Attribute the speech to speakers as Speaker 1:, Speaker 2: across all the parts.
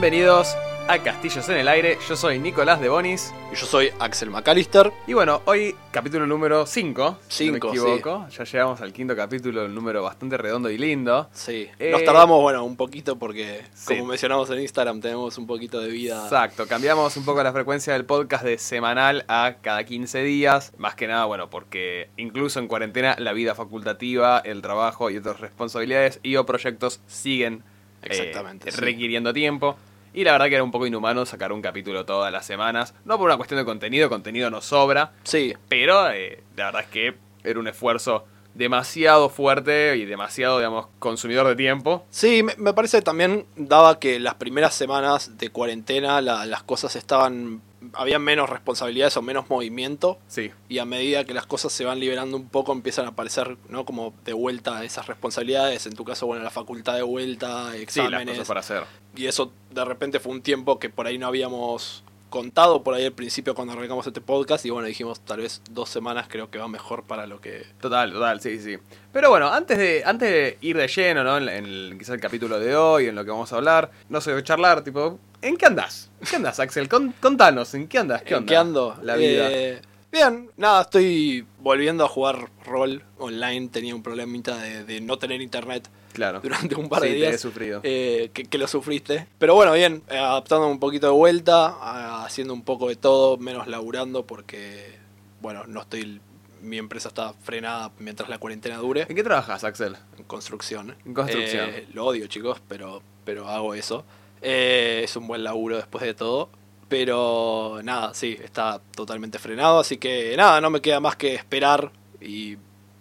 Speaker 1: Bienvenidos a Castillos en el Aire. Yo soy Nicolás de Bonis.
Speaker 2: Y yo soy Axel McAllister.
Speaker 1: Y bueno, hoy capítulo número 5. Si no me equivoco. Ya llegamos al quinto capítulo, un número bastante redondo y lindo.
Speaker 2: Sí.
Speaker 1: Eh,
Speaker 2: Nos tardamos, bueno, un poquito porque,
Speaker 1: Sí.
Speaker 2: como mencionamos en Instagram, tenemos un poquito de vida.
Speaker 1: Exacto, cambiamos un poco la frecuencia del podcast de semanal a cada 15 días. Más que nada, bueno, porque incluso en cuarentena la vida facultativa, el trabajo y otras responsabilidades y o proyectos siguen eh,
Speaker 2: sí.
Speaker 1: requiriendo tiempo. Y la verdad que era un poco inhumano sacar un capítulo todas las semanas. No por una cuestión de contenido, contenido nos sobra.
Speaker 2: Sí,
Speaker 1: Pero eh, la verdad es que era un esfuerzo demasiado fuerte y demasiado, digamos, consumidor de tiempo.
Speaker 2: sí, me, me parece también, daba que las primeras semanas de cuarentena la- las cosas estaban. Había menos responsabilidades o menos movimiento.
Speaker 1: Sí,
Speaker 2: Y a medida que las cosas se van liberando un poco, empiezan a aparecer, ¿no? Como de vuelta esas responsabilidades. En tu caso, bueno, la facultad de vuelta,
Speaker 1: sí, las
Speaker 2: exámenes.
Speaker 1: cosas para hacer.
Speaker 2: Y eso de repente fue un tiempo que por ahí no habíamos contado por ahí al principio cuando arrancamos este podcast. Y bueno, dijimos tal vez dos semanas creo que va mejor para lo que...
Speaker 1: Total, total, sí, sí. Pero bueno, antes de, antes de ir de lleno, ¿no? En, en el, quizás el capítulo de hoy, en lo que vamos a hablar, no sé, charlar, tipo, ¿en qué andás? ¿En qué andás, Axel? Con- contanos, ¿en qué andás? ¿Qué
Speaker 2: qué ando?
Speaker 1: La vida.
Speaker 2: Eh, bien, nada, estoy volviendo a jugar rol online. Tenía un problemita de, de no tener internet
Speaker 1: claro.
Speaker 2: durante un par
Speaker 1: sí,
Speaker 2: de
Speaker 1: te he
Speaker 2: días.
Speaker 1: sufrido.
Speaker 2: eh, que, que lo sufriste. Pero bueno, bien, eh, adaptándome un poquito de vuelta, haciendo un poco de todo, menos laburando porque, bueno, no estoy... Mi empresa está frenada mientras la cuarentena dure.
Speaker 1: ¿En qué trabajas, Axel?
Speaker 2: En construcción.
Speaker 1: En construcción.
Speaker 2: Eh, lo odio, chicos, pero, pero hago eso. Eh, es un buen laburo después de todo. Pero nada, sí, está totalmente frenado. Así que nada, no me queda más que esperar y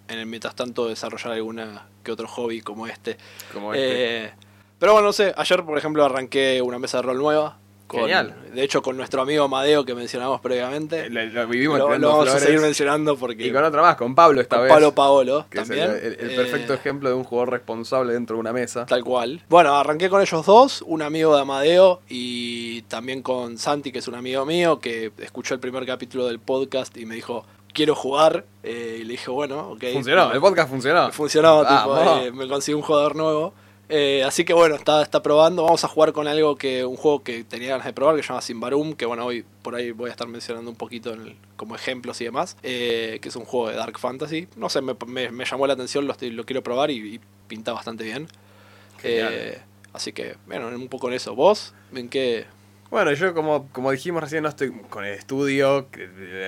Speaker 2: en el mientras tanto desarrollar alguna que otro hobby como este.
Speaker 1: Como este.
Speaker 2: Eh, pero bueno, no sé, ayer por ejemplo arranqué una mesa de rol nueva. Con,
Speaker 1: Genial.
Speaker 2: De hecho, con nuestro amigo Amadeo que mencionamos previamente.
Speaker 1: Lo, lo vivimos
Speaker 2: lo, lo vamos a seguir mencionando porque.
Speaker 1: Y con otra más, con Pablo esta
Speaker 2: con
Speaker 1: vez.
Speaker 2: Pablo Paolo también.
Speaker 1: el, el- el
Speaker 2: Eh,
Speaker 1: perfecto ejemplo de un jugador responsable dentro de una mesa.
Speaker 2: Tal cual. Bueno, arranqué con ellos dos, un amigo de Amadeo y también con Santi, que es un amigo mío, que escuchó el primer capítulo del podcast y me dijo, quiero jugar. Eh, y le dije, bueno, ok.
Speaker 1: Funcionó, el podcast funcionó.
Speaker 2: Funcionó, tipo, eh, me conseguí un jugador nuevo. Eh, así que bueno, está, está probando. Vamos a jugar con algo que, un juego que tenía ganas de probar, que se llama Simbarum, que bueno, hoy por ahí voy a estar mencionando un poquito en el- como ejemplos y demás. eh, que es un juego de Dark Fantasy. No sé, me, me- me llamó la atención, lo, lo quiero probar y, y pinta bastante bien. Eh, así que, bueno, un poco en eso. ¿Vos? ¿En qué?
Speaker 1: Bueno, yo como, como dijimos recién, no estoy con el estudio,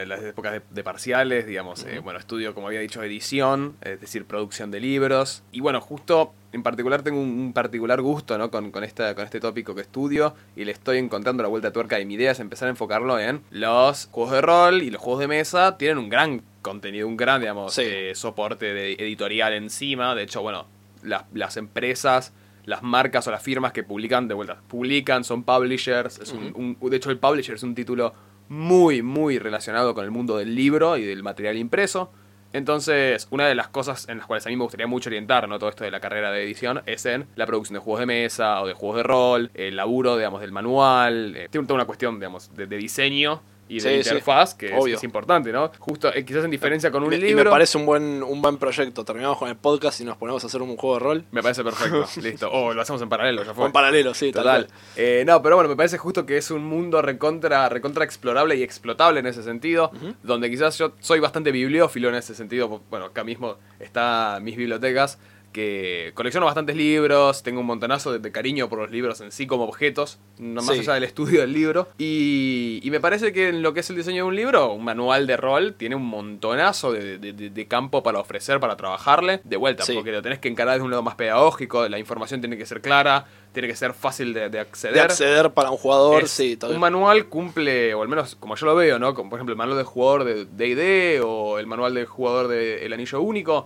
Speaker 1: las épocas de, de parciales, digamos, eh, bueno, estudio, como había dicho, edición, es decir, producción de libros. Y bueno, justo en particular tengo un, un particular gusto ¿no? con, con, esta, con este tópico que estudio y le estoy encontrando la vuelta de tuerca y mi idea es empezar a enfocarlo en los juegos de rol y los juegos de mesa tienen un gran contenido, un gran, digamos,
Speaker 2: Sí.
Speaker 1: eh, soporte de editorial encima. De hecho, bueno, las, las empresas las marcas o las firmas que publican, de vuelta, publican, son publishers. Es un- un- de hecho, el publisher es un título muy, muy relacionado con el mundo del libro y del material impreso. Entonces, una de las cosas en las cuales a mí me gustaría mucho orientar, ¿no? Todo esto de la carrera de edición, es en la producción de juegos de mesa o de juegos de rol, el laburo, digamos, del manual. eh, tiene toda una cuestión, digamos, de, de diseño y de
Speaker 2: Sí, sí,
Speaker 1: interfaz, que es,
Speaker 2: obvio.
Speaker 1: es importante, ¿no? Justo, eh, quizás en diferencia con un
Speaker 2: Y me- y
Speaker 1: libro.
Speaker 2: me parece un buen, un buen proyecto. Terminamos con el podcast y nos ponemos a hacer un juego de rol.
Speaker 1: Me parece perfecto, listo. O lo hacemos en paralelo, ya fue.
Speaker 2: En paralelo, sí, tal
Speaker 1: Total. Eh, no, pero bueno, me parece justo que es un mundo recontra, recontra explorable y explotable en ese sentido, donde quizás yo soy bastante bibliófilo en ese sentido. Bueno, acá mismo están mis bibliotecas, que colecciono bastantes libros, tengo un montonazo de, de cariño por los libros en sí como objetos, no más
Speaker 2: Sí.
Speaker 1: allá del estudio del libro. Y, y me parece que en lo que es el diseño de un libro, un manual de rol tiene un montonazo de, de- de- de campo para ofrecer, para trabajarle, de vuelta,
Speaker 2: Sí.
Speaker 1: porque lo tenés que encarar desde un lado más pedagógico, la información tiene que ser clara, tiene que ser fácil de, de acceder.
Speaker 2: De acceder para un jugador,
Speaker 1: Es-
Speaker 2: sí. tal-
Speaker 1: un manual cumple, o al menos como yo lo veo, ¿no? Como por ejemplo el manual de jugador de D&D o el manual de jugador de El Anillo Único,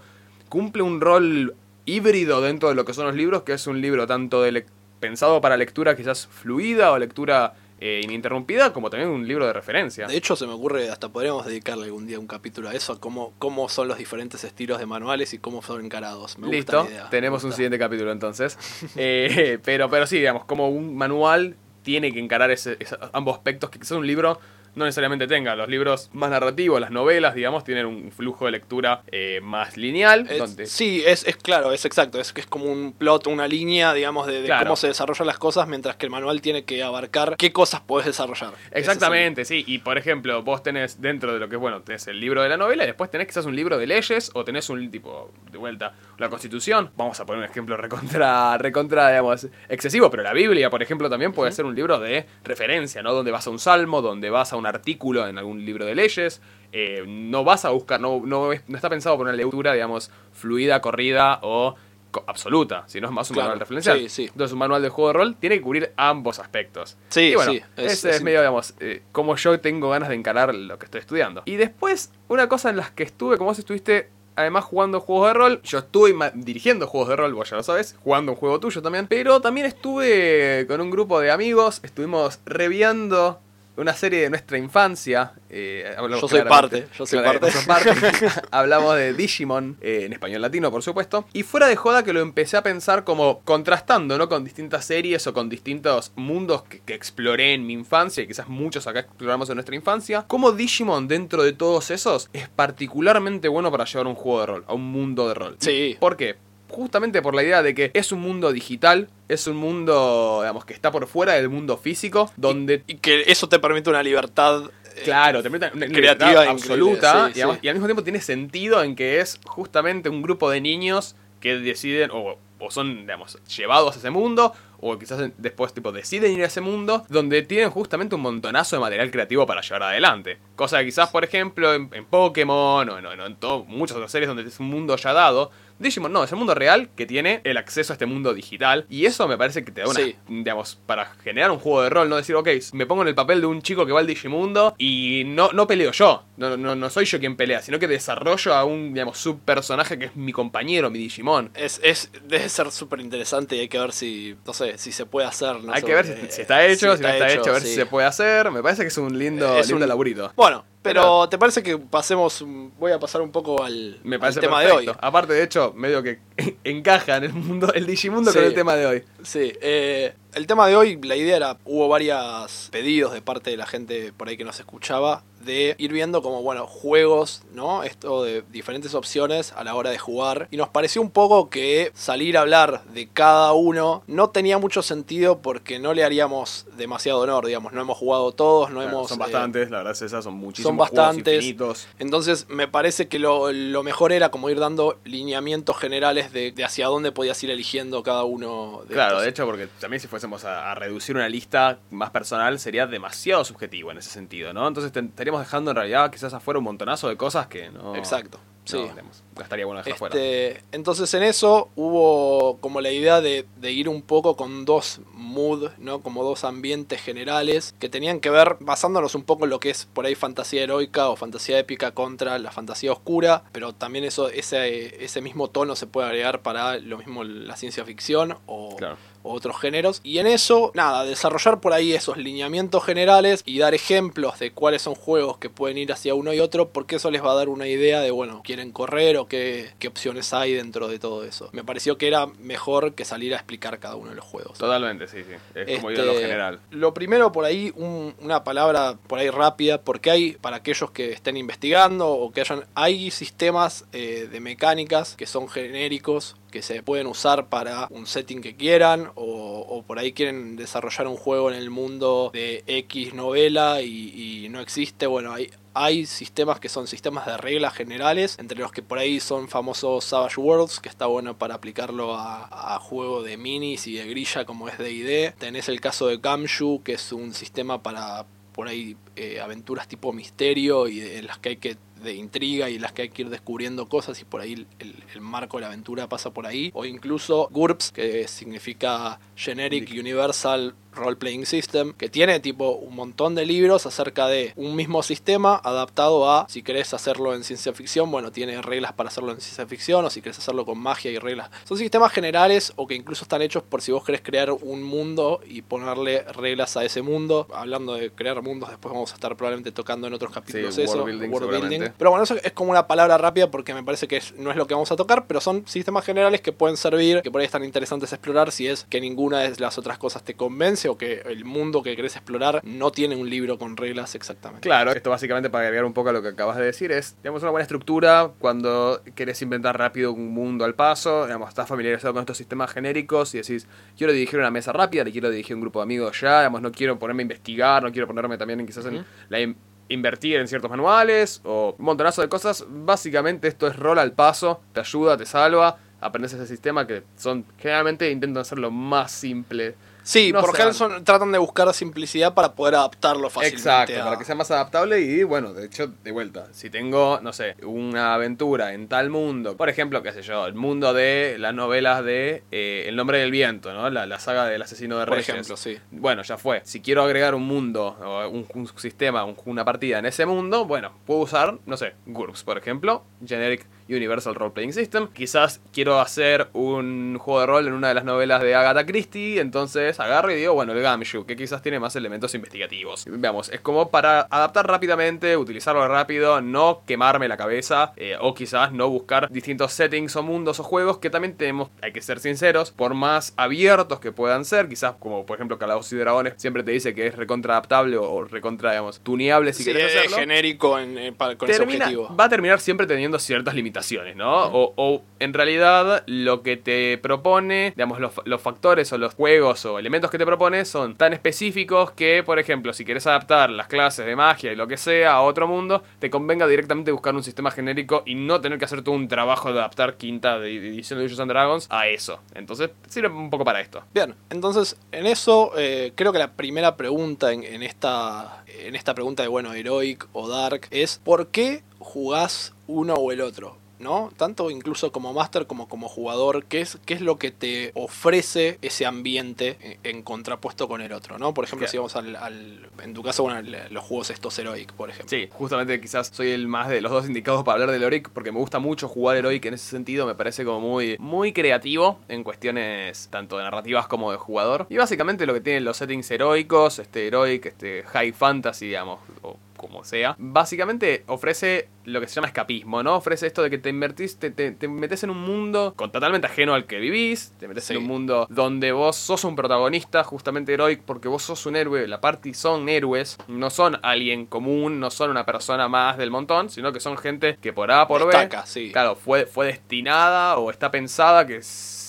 Speaker 1: cumple un rol híbrido dentro de lo que son los libros, que es un libro tanto de pensado para lectura quizás fluida o lectura eh, ininterrumpida, como también un libro de referencia.
Speaker 2: De hecho, se me ocurre, hasta podríamos dedicarle algún día un capítulo a eso, a cómo, cómo son los diferentes estilos de manuales y cómo son encarados. Me gusta
Speaker 1: Listo,
Speaker 2: la idea, me
Speaker 1: tenemos un
Speaker 2: gusta.
Speaker 1: siguiente capítulo entonces. Eh, pero, pero sí, digamos, como un manual tiene que encarar ese- ese- ambos aspectos, que quizás un libro no necesariamente tenga. Los libros más narrativos, las novelas, digamos, tienen un flujo de lectura eh, más lineal.
Speaker 2: Es-
Speaker 1: donde
Speaker 2: Sí, es, es claro, es exacto. Es que es como un plot, una línea, digamos, de, de
Speaker 1: Claro.
Speaker 2: cómo se desarrollan las cosas, mientras que el manual tiene que abarcar qué cosas podés desarrollar. Es
Speaker 1: Exactamente, sí. Y por ejemplo, vos tenés dentro de lo que es, bueno, tenés el libro de la novela y después tenés quizás un libro de leyes o tenés un tipo, de vuelta, la constitución. Vamos a poner un ejemplo recontra, recontra, digamos, excesivo, pero la Biblia, por ejemplo, también puede ser un libro de referencia, ¿no? Donde vas a un salmo, donde vas a un artículo en algún libro de leyes. Eh, no vas a buscar, no, no, es- no está pensado por una lectura, digamos, fluida, corrida o co- absoluta, sino es más un
Speaker 2: Claro,
Speaker 1: manual referencial.
Speaker 2: sí, sí.
Speaker 1: Entonces, un manual de juego de rol tiene que cubrir ambos aspectos.
Speaker 2: Sí,
Speaker 1: Y bueno,
Speaker 2: sí, es-
Speaker 1: ese es,
Speaker 2: es
Speaker 1: medio, digamos, eh, como yo tengo ganas de encarar lo que estoy estudiando. Y después, una cosa en las que estuve, como vos estuviste, además jugando juegos de rol, yo estuve dirigiendo juegos de rol, vos ya lo sabes, jugando un juego tuyo también, pero también estuve con un grupo de amigos, estuvimos reviando una serie de nuestra infancia. eh, hablamos
Speaker 2: Yo soy parte, yo soy parte.
Speaker 1: parte. Hablamos de Digimon, eh, en español latino, por supuesto. Y fuera de joda que lo empecé a pensar como contrastando, ¿no? Con distintas series o con distintos mundos que, que exploré en mi infancia, y quizás muchos acá exploramos en nuestra infancia. Como Digimon, dentro de todos esos, es particularmente bueno para llevar un juego de rol, a un mundo de rol.
Speaker 2: Sí.
Speaker 1: ¿Por qué? Justamente por la idea de que es un mundo digital, es un mundo, digamos, que está por fuera del mundo físico, donde
Speaker 2: Y que eso te permite una libertad. eh,
Speaker 1: Claro, te permite una
Speaker 2: creativa
Speaker 1: absoluta
Speaker 2: sí, sí.
Speaker 1: y al mismo tiempo tiene sentido en que es justamente un grupo de niños que deciden o, o son, digamos, llevados a ese mundo o quizás después tipo deciden ir a ese mundo donde tienen justamente un montonazo de material creativo para llevar adelante. Cosa que quizás, por ejemplo, en, en Pokémon o en, en- en todo- muchas otras series donde es un mundo ya dado, Digimon no, es el mundo real que tiene el acceso a este mundo digital y eso me parece que te da una,
Speaker 2: Sí.
Speaker 1: digamos, para generar un juego de rol, no decir, ok, me pongo en el papel de un chico que va al Digimundo y no, no peleo yo, no, no, no soy yo quien pelea, sino que desarrollo a un, digamos, subpersonaje que es mi compañero, mi Digimon.
Speaker 2: Es, es, debe ser súper interesante y hay que ver si, no sé, si se puede hacer. ¿no?
Speaker 1: Hay que ver si, si está hecho, si, no está hecho, a ver
Speaker 2: sí.
Speaker 1: si se puede hacer. Me parece que es un lindo,
Speaker 2: Es
Speaker 1: lindo
Speaker 2: un-
Speaker 1: laburito.
Speaker 2: Bueno, pero ¿te parece que pasemos, voy a pasar un poco al,
Speaker 1: Me
Speaker 2: al
Speaker 1: parece
Speaker 2: tema
Speaker 1: perfecto.
Speaker 2: de hoy?
Speaker 1: Aparte, de hecho, medio que encaja en el mundo, el Digimundo con el tema de hoy.
Speaker 2: Sí, eh, el tema de hoy, la idea era, hubo varios pedidos de parte de la gente por ahí que nos escuchaba de ir viendo como, bueno, juegos, ¿no? Esto de diferentes opciones a la hora de jugar. Y nos pareció un poco que salir a hablar de cada uno no tenía mucho sentido porque no le haríamos demasiado honor, digamos. No hemos jugado todos, no
Speaker 1: Claro,
Speaker 2: hemos...
Speaker 1: son
Speaker 2: eh,
Speaker 1: bastantes, la verdad es esa, son muchísimos
Speaker 2: son bastantes. Entonces me parece que lo, lo mejor era como ir dando lineamientos generales de, de hacia dónde podías ir eligiendo cada uno de
Speaker 1: Claro,
Speaker 2: estos.
Speaker 1: de hecho, porque también si fuésemos a, a reducir una lista más personal sería demasiado subjetivo en ese sentido, ¿no? Entonces te- estaríamos dejando en realidad quizás afuera un montonazo de cosas que no...
Speaker 2: Exacto, sí.
Speaker 1: no, digamos, estaría bueno dejar fuera.
Speaker 2: Este, entonces en eso hubo como la idea de, de ir un poco con dos mood, ¿no? Como dos ambientes generales que tenían que ver, basándonos un poco en lo que es por ahí fantasía heroica o fantasía épica contra la fantasía oscura, pero también eso, ese, ese mismo tono se puede agregar para lo mismo la ciencia ficción o,
Speaker 1: Claro.
Speaker 2: Otros géneros. Y en eso, nada, desarrollar por ahí esos lineamientos generales y dar ejemplos de cuáles son juegos que pueden ir hacia uno y otro, porque eso les va a dar una idea de, bueno, quieren correr o qué, qué opciones hay dentro de todo eso. Me pareció que era mejor que salir a explicar cada uno de los juegos.
Speaker 1: Totalmente, sí, sí. Es como ir a
Speaker 2: Este,
Speaker 1: lo general.
Speaker 2: Lo primero por ahí, un- una palabra por ahí rápida, porque hay, para aquellos que estén investigando o que hayan, hay sistemas eh, de mecánicas que son genéricos, que se pueden usar para un setting que quieran, o, o por ahí quieren desarrollar un juego en el mundo de X novela y, y no existe, bueno, hay... Hay sistemas que son sistemas de reglas generales, entre los que por ahí son famosos Savage Worlds, que está bueno para aplicarlo a, a juego de minis y de grilla como es D&D. Tenés el caso de Gamshu, que es un sistema para por ahí eh, aventuras tipo misterio y en las que hay que de intriga y las que hay que ir descubriendo cosas y por ahí el, el marco de la aventura pasa por ahí. O incluso GURPS que significa Generic Universal Role Playing System que tiene tipo un montón de libros acerca de un mismo sistema adaptado a si querés hacerlo en ciencia ficción bueno tiene reglas para hacerlo en ciencia ficción o si querés hacerlo con magia y reglas. Son sistemas generales o que incluso están hechos por si vos querés crear un mundo y ponerle reglas a ese mundo. Hablando de crear mundos después vamos a estar probablemente tocando en otros capítulos
Speaker 1: Sí,
Speaker 2: eso
Speaker 1: world building,
Speaker 2: world
Speaker 1: seguramente.
Speaker 2: Pero bueno, eso es como una palabra rápida porque me parece que no es lo que vamos a tocar, pero son sistemas generales que pueden servir, que por ahí están interesantes explorar si es que ninguna de las otras cosas te convence o que el mundo que querés explorar no tiene un libro con reglas exactamente.
Speaker 1: Claro, esto básicamente para agregar un poco a lo que acabas de decir es, digamos, una buena estructura cuando querés inventar rápido un mundo al paso, digamos, estás familiarizado con estos sistemas genéricos y decís, quiero dirigir una mesa rápida, le quiero dirigir un grupo de amigos ya, digamos, no quiero ponerme a investigar, no quiero ponerme también en, quizás en la invertir en ciertos manuales o un montonazo de cosas. Básicamente esto es rol al paso, te ayuda, te salva, aprendes ese sistema que son generalmente intentan hacerlo más simple
Speaker 2: Sí, por ejemplo tratan de buscar simplicidad para poder adaptarlo fácilmente.
Speaker 1: Exacto, para que sea más adaptable y bueno, de hecho, de vuelta, si tengo, no sé, una aventura en tal mundo, por ejemplo, qué sé yo, el mundo de las novelas de eh, El nombre del viento, ¿no? La, saga del asesino de reyes.
Speaker 2: Por ejemplo, sí.
Speaker 1: Bueno, ya fue. Si quiero agregar un mundo o un, sistema, una partida en ese mundo, bueno, puedo usar, no sé, GURPS, por ejemplo, Generic Universal Role Playing System. Quizás quiero hacer un juego de rol en una de las novelas de Agatha Christie, entonces agarro y digo, bueno, el Gamshu, que quizás tiene más elementos investigativos. Veamos, es como para adaptar rápidamente, utilizarlo rápido, no quemarme la cabeza, eh, o quizás no buscar distintos settings o mundos o juegos que también tenemos, hay que ser sinceros, por más abiertos que puedan ser, quizás como por ejemplo Calabozos y Dragones siempre te dice que es recontra adaptable o, recontra, digamos, tuneable si quieres hacerlo.
Speaker 2: genérico en, eh, con ese objetivo.
Speaker 1: Va a terminar siempre teniendo ciertas limitaciones ¿no? O, en realidad lo que te propone, digamos, los, factores o los juegos o elementos que te propone son tan específicos que, por ejemplo, si quieres adaptar las clases de magia y lo que sea a otro mundo, te convenga directamente buscar un sistema genérico y no tener que hacer todo un trabajo de adaptar quinta de edición de Dungeons and Dragons a eso. Entonces, sirve un poco para esto.
Speaker 2: Bien, entonces, en eso, eh, creo que la primera pregunta en, en, esta, en esta pregunta de, bueno, Heroic o Dark es, ¿por qué jugás uno o el otro? ¿No? Tanto incluso como máster como como jugador, ¿qué es, qué es lo que te ofrece ese ambiente en, contrapuesto con el otro, ¿no? Por ejemplo, si vamos al, en tu caso, bueno, los juegos estos Heroic, por ejemplo.
Speaker 1: Sí, justamente quizás soy el más de los dos indicados para hablar del Heroic, porque me gusta mucho jugar Heroic en ese sentido, me parece como muy, muy creativo en cuestiones tanto de narrativas como de jugador. Y básicamente lo que tienen los settings heroicos, este Heroic, este High Fantasy, digamos, o como sea, básicamente ofrece lo que se llama escapismo, ¿no? Ofrece esto de que te invertís, te, te, metes en un mundo con, totalmente ajeno al que vivís, te metes en un mundo donde vos sos un protagonista justamente heroic porque vos sos un héroe, la party son héroes, no son alguien común, no son una persona más del montón, sino que son gente que por A por B,
Speaker 2: sí.
Speaker 1: claro, fue, fue destinada o está pensada que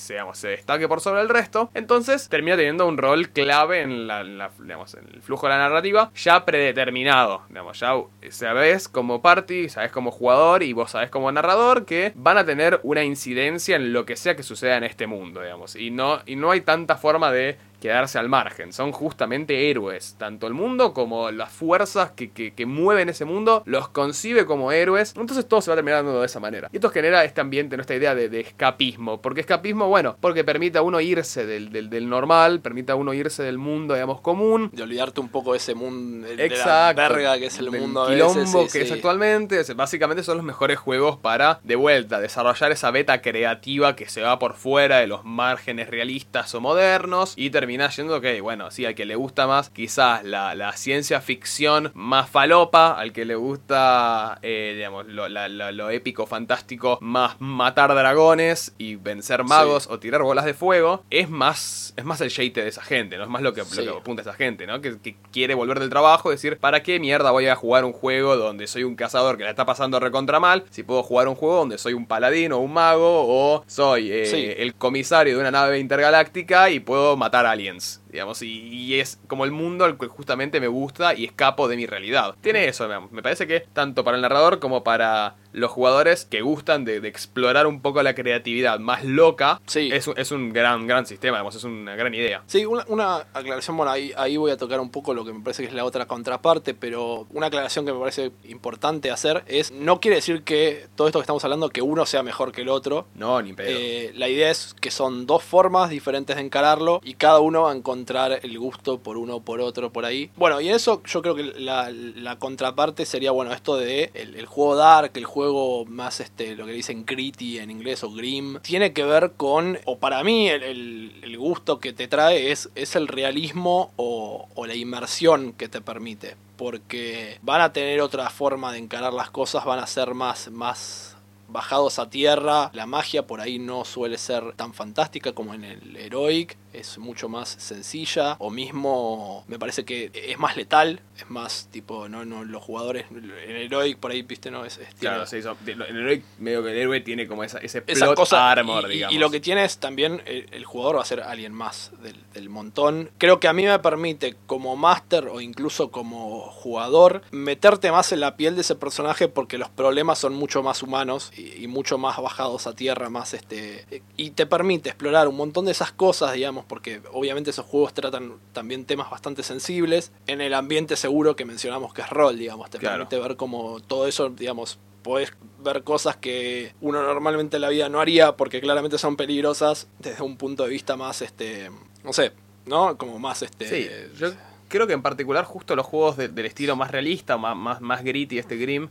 Speaker 1: se destaque por sobre el resto, entonces termina teniendo un rol clave en, la, digamos, en el flujo de la narrativa ya predeterminado. Digamos, ya sabes como party, sabes como jugador y vos sabes como narrador que van a tener una incidencia en lo que sea que suceda en este mundo, digamos. Y no, y no hay tanta forma de quedarse al margen. Son justamente héroes. Tanto el mundo como las fuerzas que, que, mueven ese mundo los concibe como héroes. Entonces todo se va terminando de esa manera. Y esto genera este ambiente, esta idea de, escapismo. porque escapismo? Bueno, porque permite a uno irse del, del, normal, permite a uno irse del mundo, digamos, común.
Speaker 2: De olvidarte un poco de ese mundo, de la verga que es el mundo
Speaker 1: a quilombo que es actualmente. Básicamente son los mejores juegos para, de vuelta, desarrollar esa beta creativa que se va por fuera de los márgenes realistas o modernos y terminar termina yendo, ok, bueno, sí, al que le gusta más quizás la, ciencia ficción más falopa, al que le gusta, eh, digamos, lo, épico, fantástico, más matar dragones y vencer magos o tirar bolas de fuego, es más, es más el shade de esa gente, ¿no? Es más lo que, apunta esa gente, ¿no? Que, quiere volver del trabajo y decir, ¿para qué mierda voy a jugar un juego donde soy un cazador que la está pasando recontra mal? Si puedo jugar un juego donde soy un paladín o un mago o soy eh, el comisario de una nave intergaláctica y puedo matar a Italians. Digamos, y, es como el mundo al que justamente me gusta y escapo de mi realidad. Tiene eso, me parece que tanto para el narrador como para los jugadores que gustan de, explorar un poco la creatividad más loca,
Speaker 2: sí.
Speaker 1: es, es un gran, gran sistema, digamos, es una gran idea.
Speaker 2: Sí, una, aclaración, bueno, ahí, ahí voy a tocar un poco lo que me parece que es la otra contraparte, pero una aclaración que me parece importante hacer es, no quiere decir que todo esto que estamos hablando, que uno sea mejor que el otro.
Speaker 1: No, ni pedo.
Speaker 2: Eh, la idea es que son dos formas diferentes de encararlo y cada uno va a encontrar el gusto por uno o por otro por ahí. Bueno, y en eso yo creo que la, contraparte sería, bueno, esto de el, juego dark, el juego más, este, lo que dicen gritty en inglés o grim, tiene que ver con, o para mí el, el- el gusto que te trae es, es el realismo o, o la inmersión que te permite. Porque van a tener otra forma de encarar las cosas, van a ser más, más bajados a tierra. La magia por ahí no suele ser tan fantástica como en el Heroic, es mucho más sencilla. O mismo me parece que es más letal, es más tipo, no, no, los jugadores en Heroic por ahí, viste, no es,
Speaker 1: Claro, sí, son- de- en héroe, medio que el héroe tiene como esa, ese
Speaker 2: esa
Speaker 1: plot
Speaker 2: cosa
Speaker 1: armor,
Speaker 2: y- y,
Speaker 1: digamos.
Speaker 2: y lo que tiene es también el, el jugador va a ser alguien más del, del montón. Creo que a mí me permite como máster o incluso como jugador meterte más en la piel de ese personaje porque los problemas son mucho más humanos y, y mucho más bajados a tierra, más este y te permite explorar un montón de esas cosas, digamos, porque obviamente esos juegos tratan también temas bastante sensibles en el ambiente seguro que mencionamos que es rol, digamos, te
Speaker 1: Claro.
Speaker 2: permite ver como todo eso, digamos, podés ver cosas que uno normalmente en la vida no haría porque claramente son peligrosas desde un punto de vista más, este, no sé, ¿no? Como más, este...
Speaker 1: Sí, yo creo que en particular justo los juegos de- del estilo más realista, más, más, más gritty, este Grim,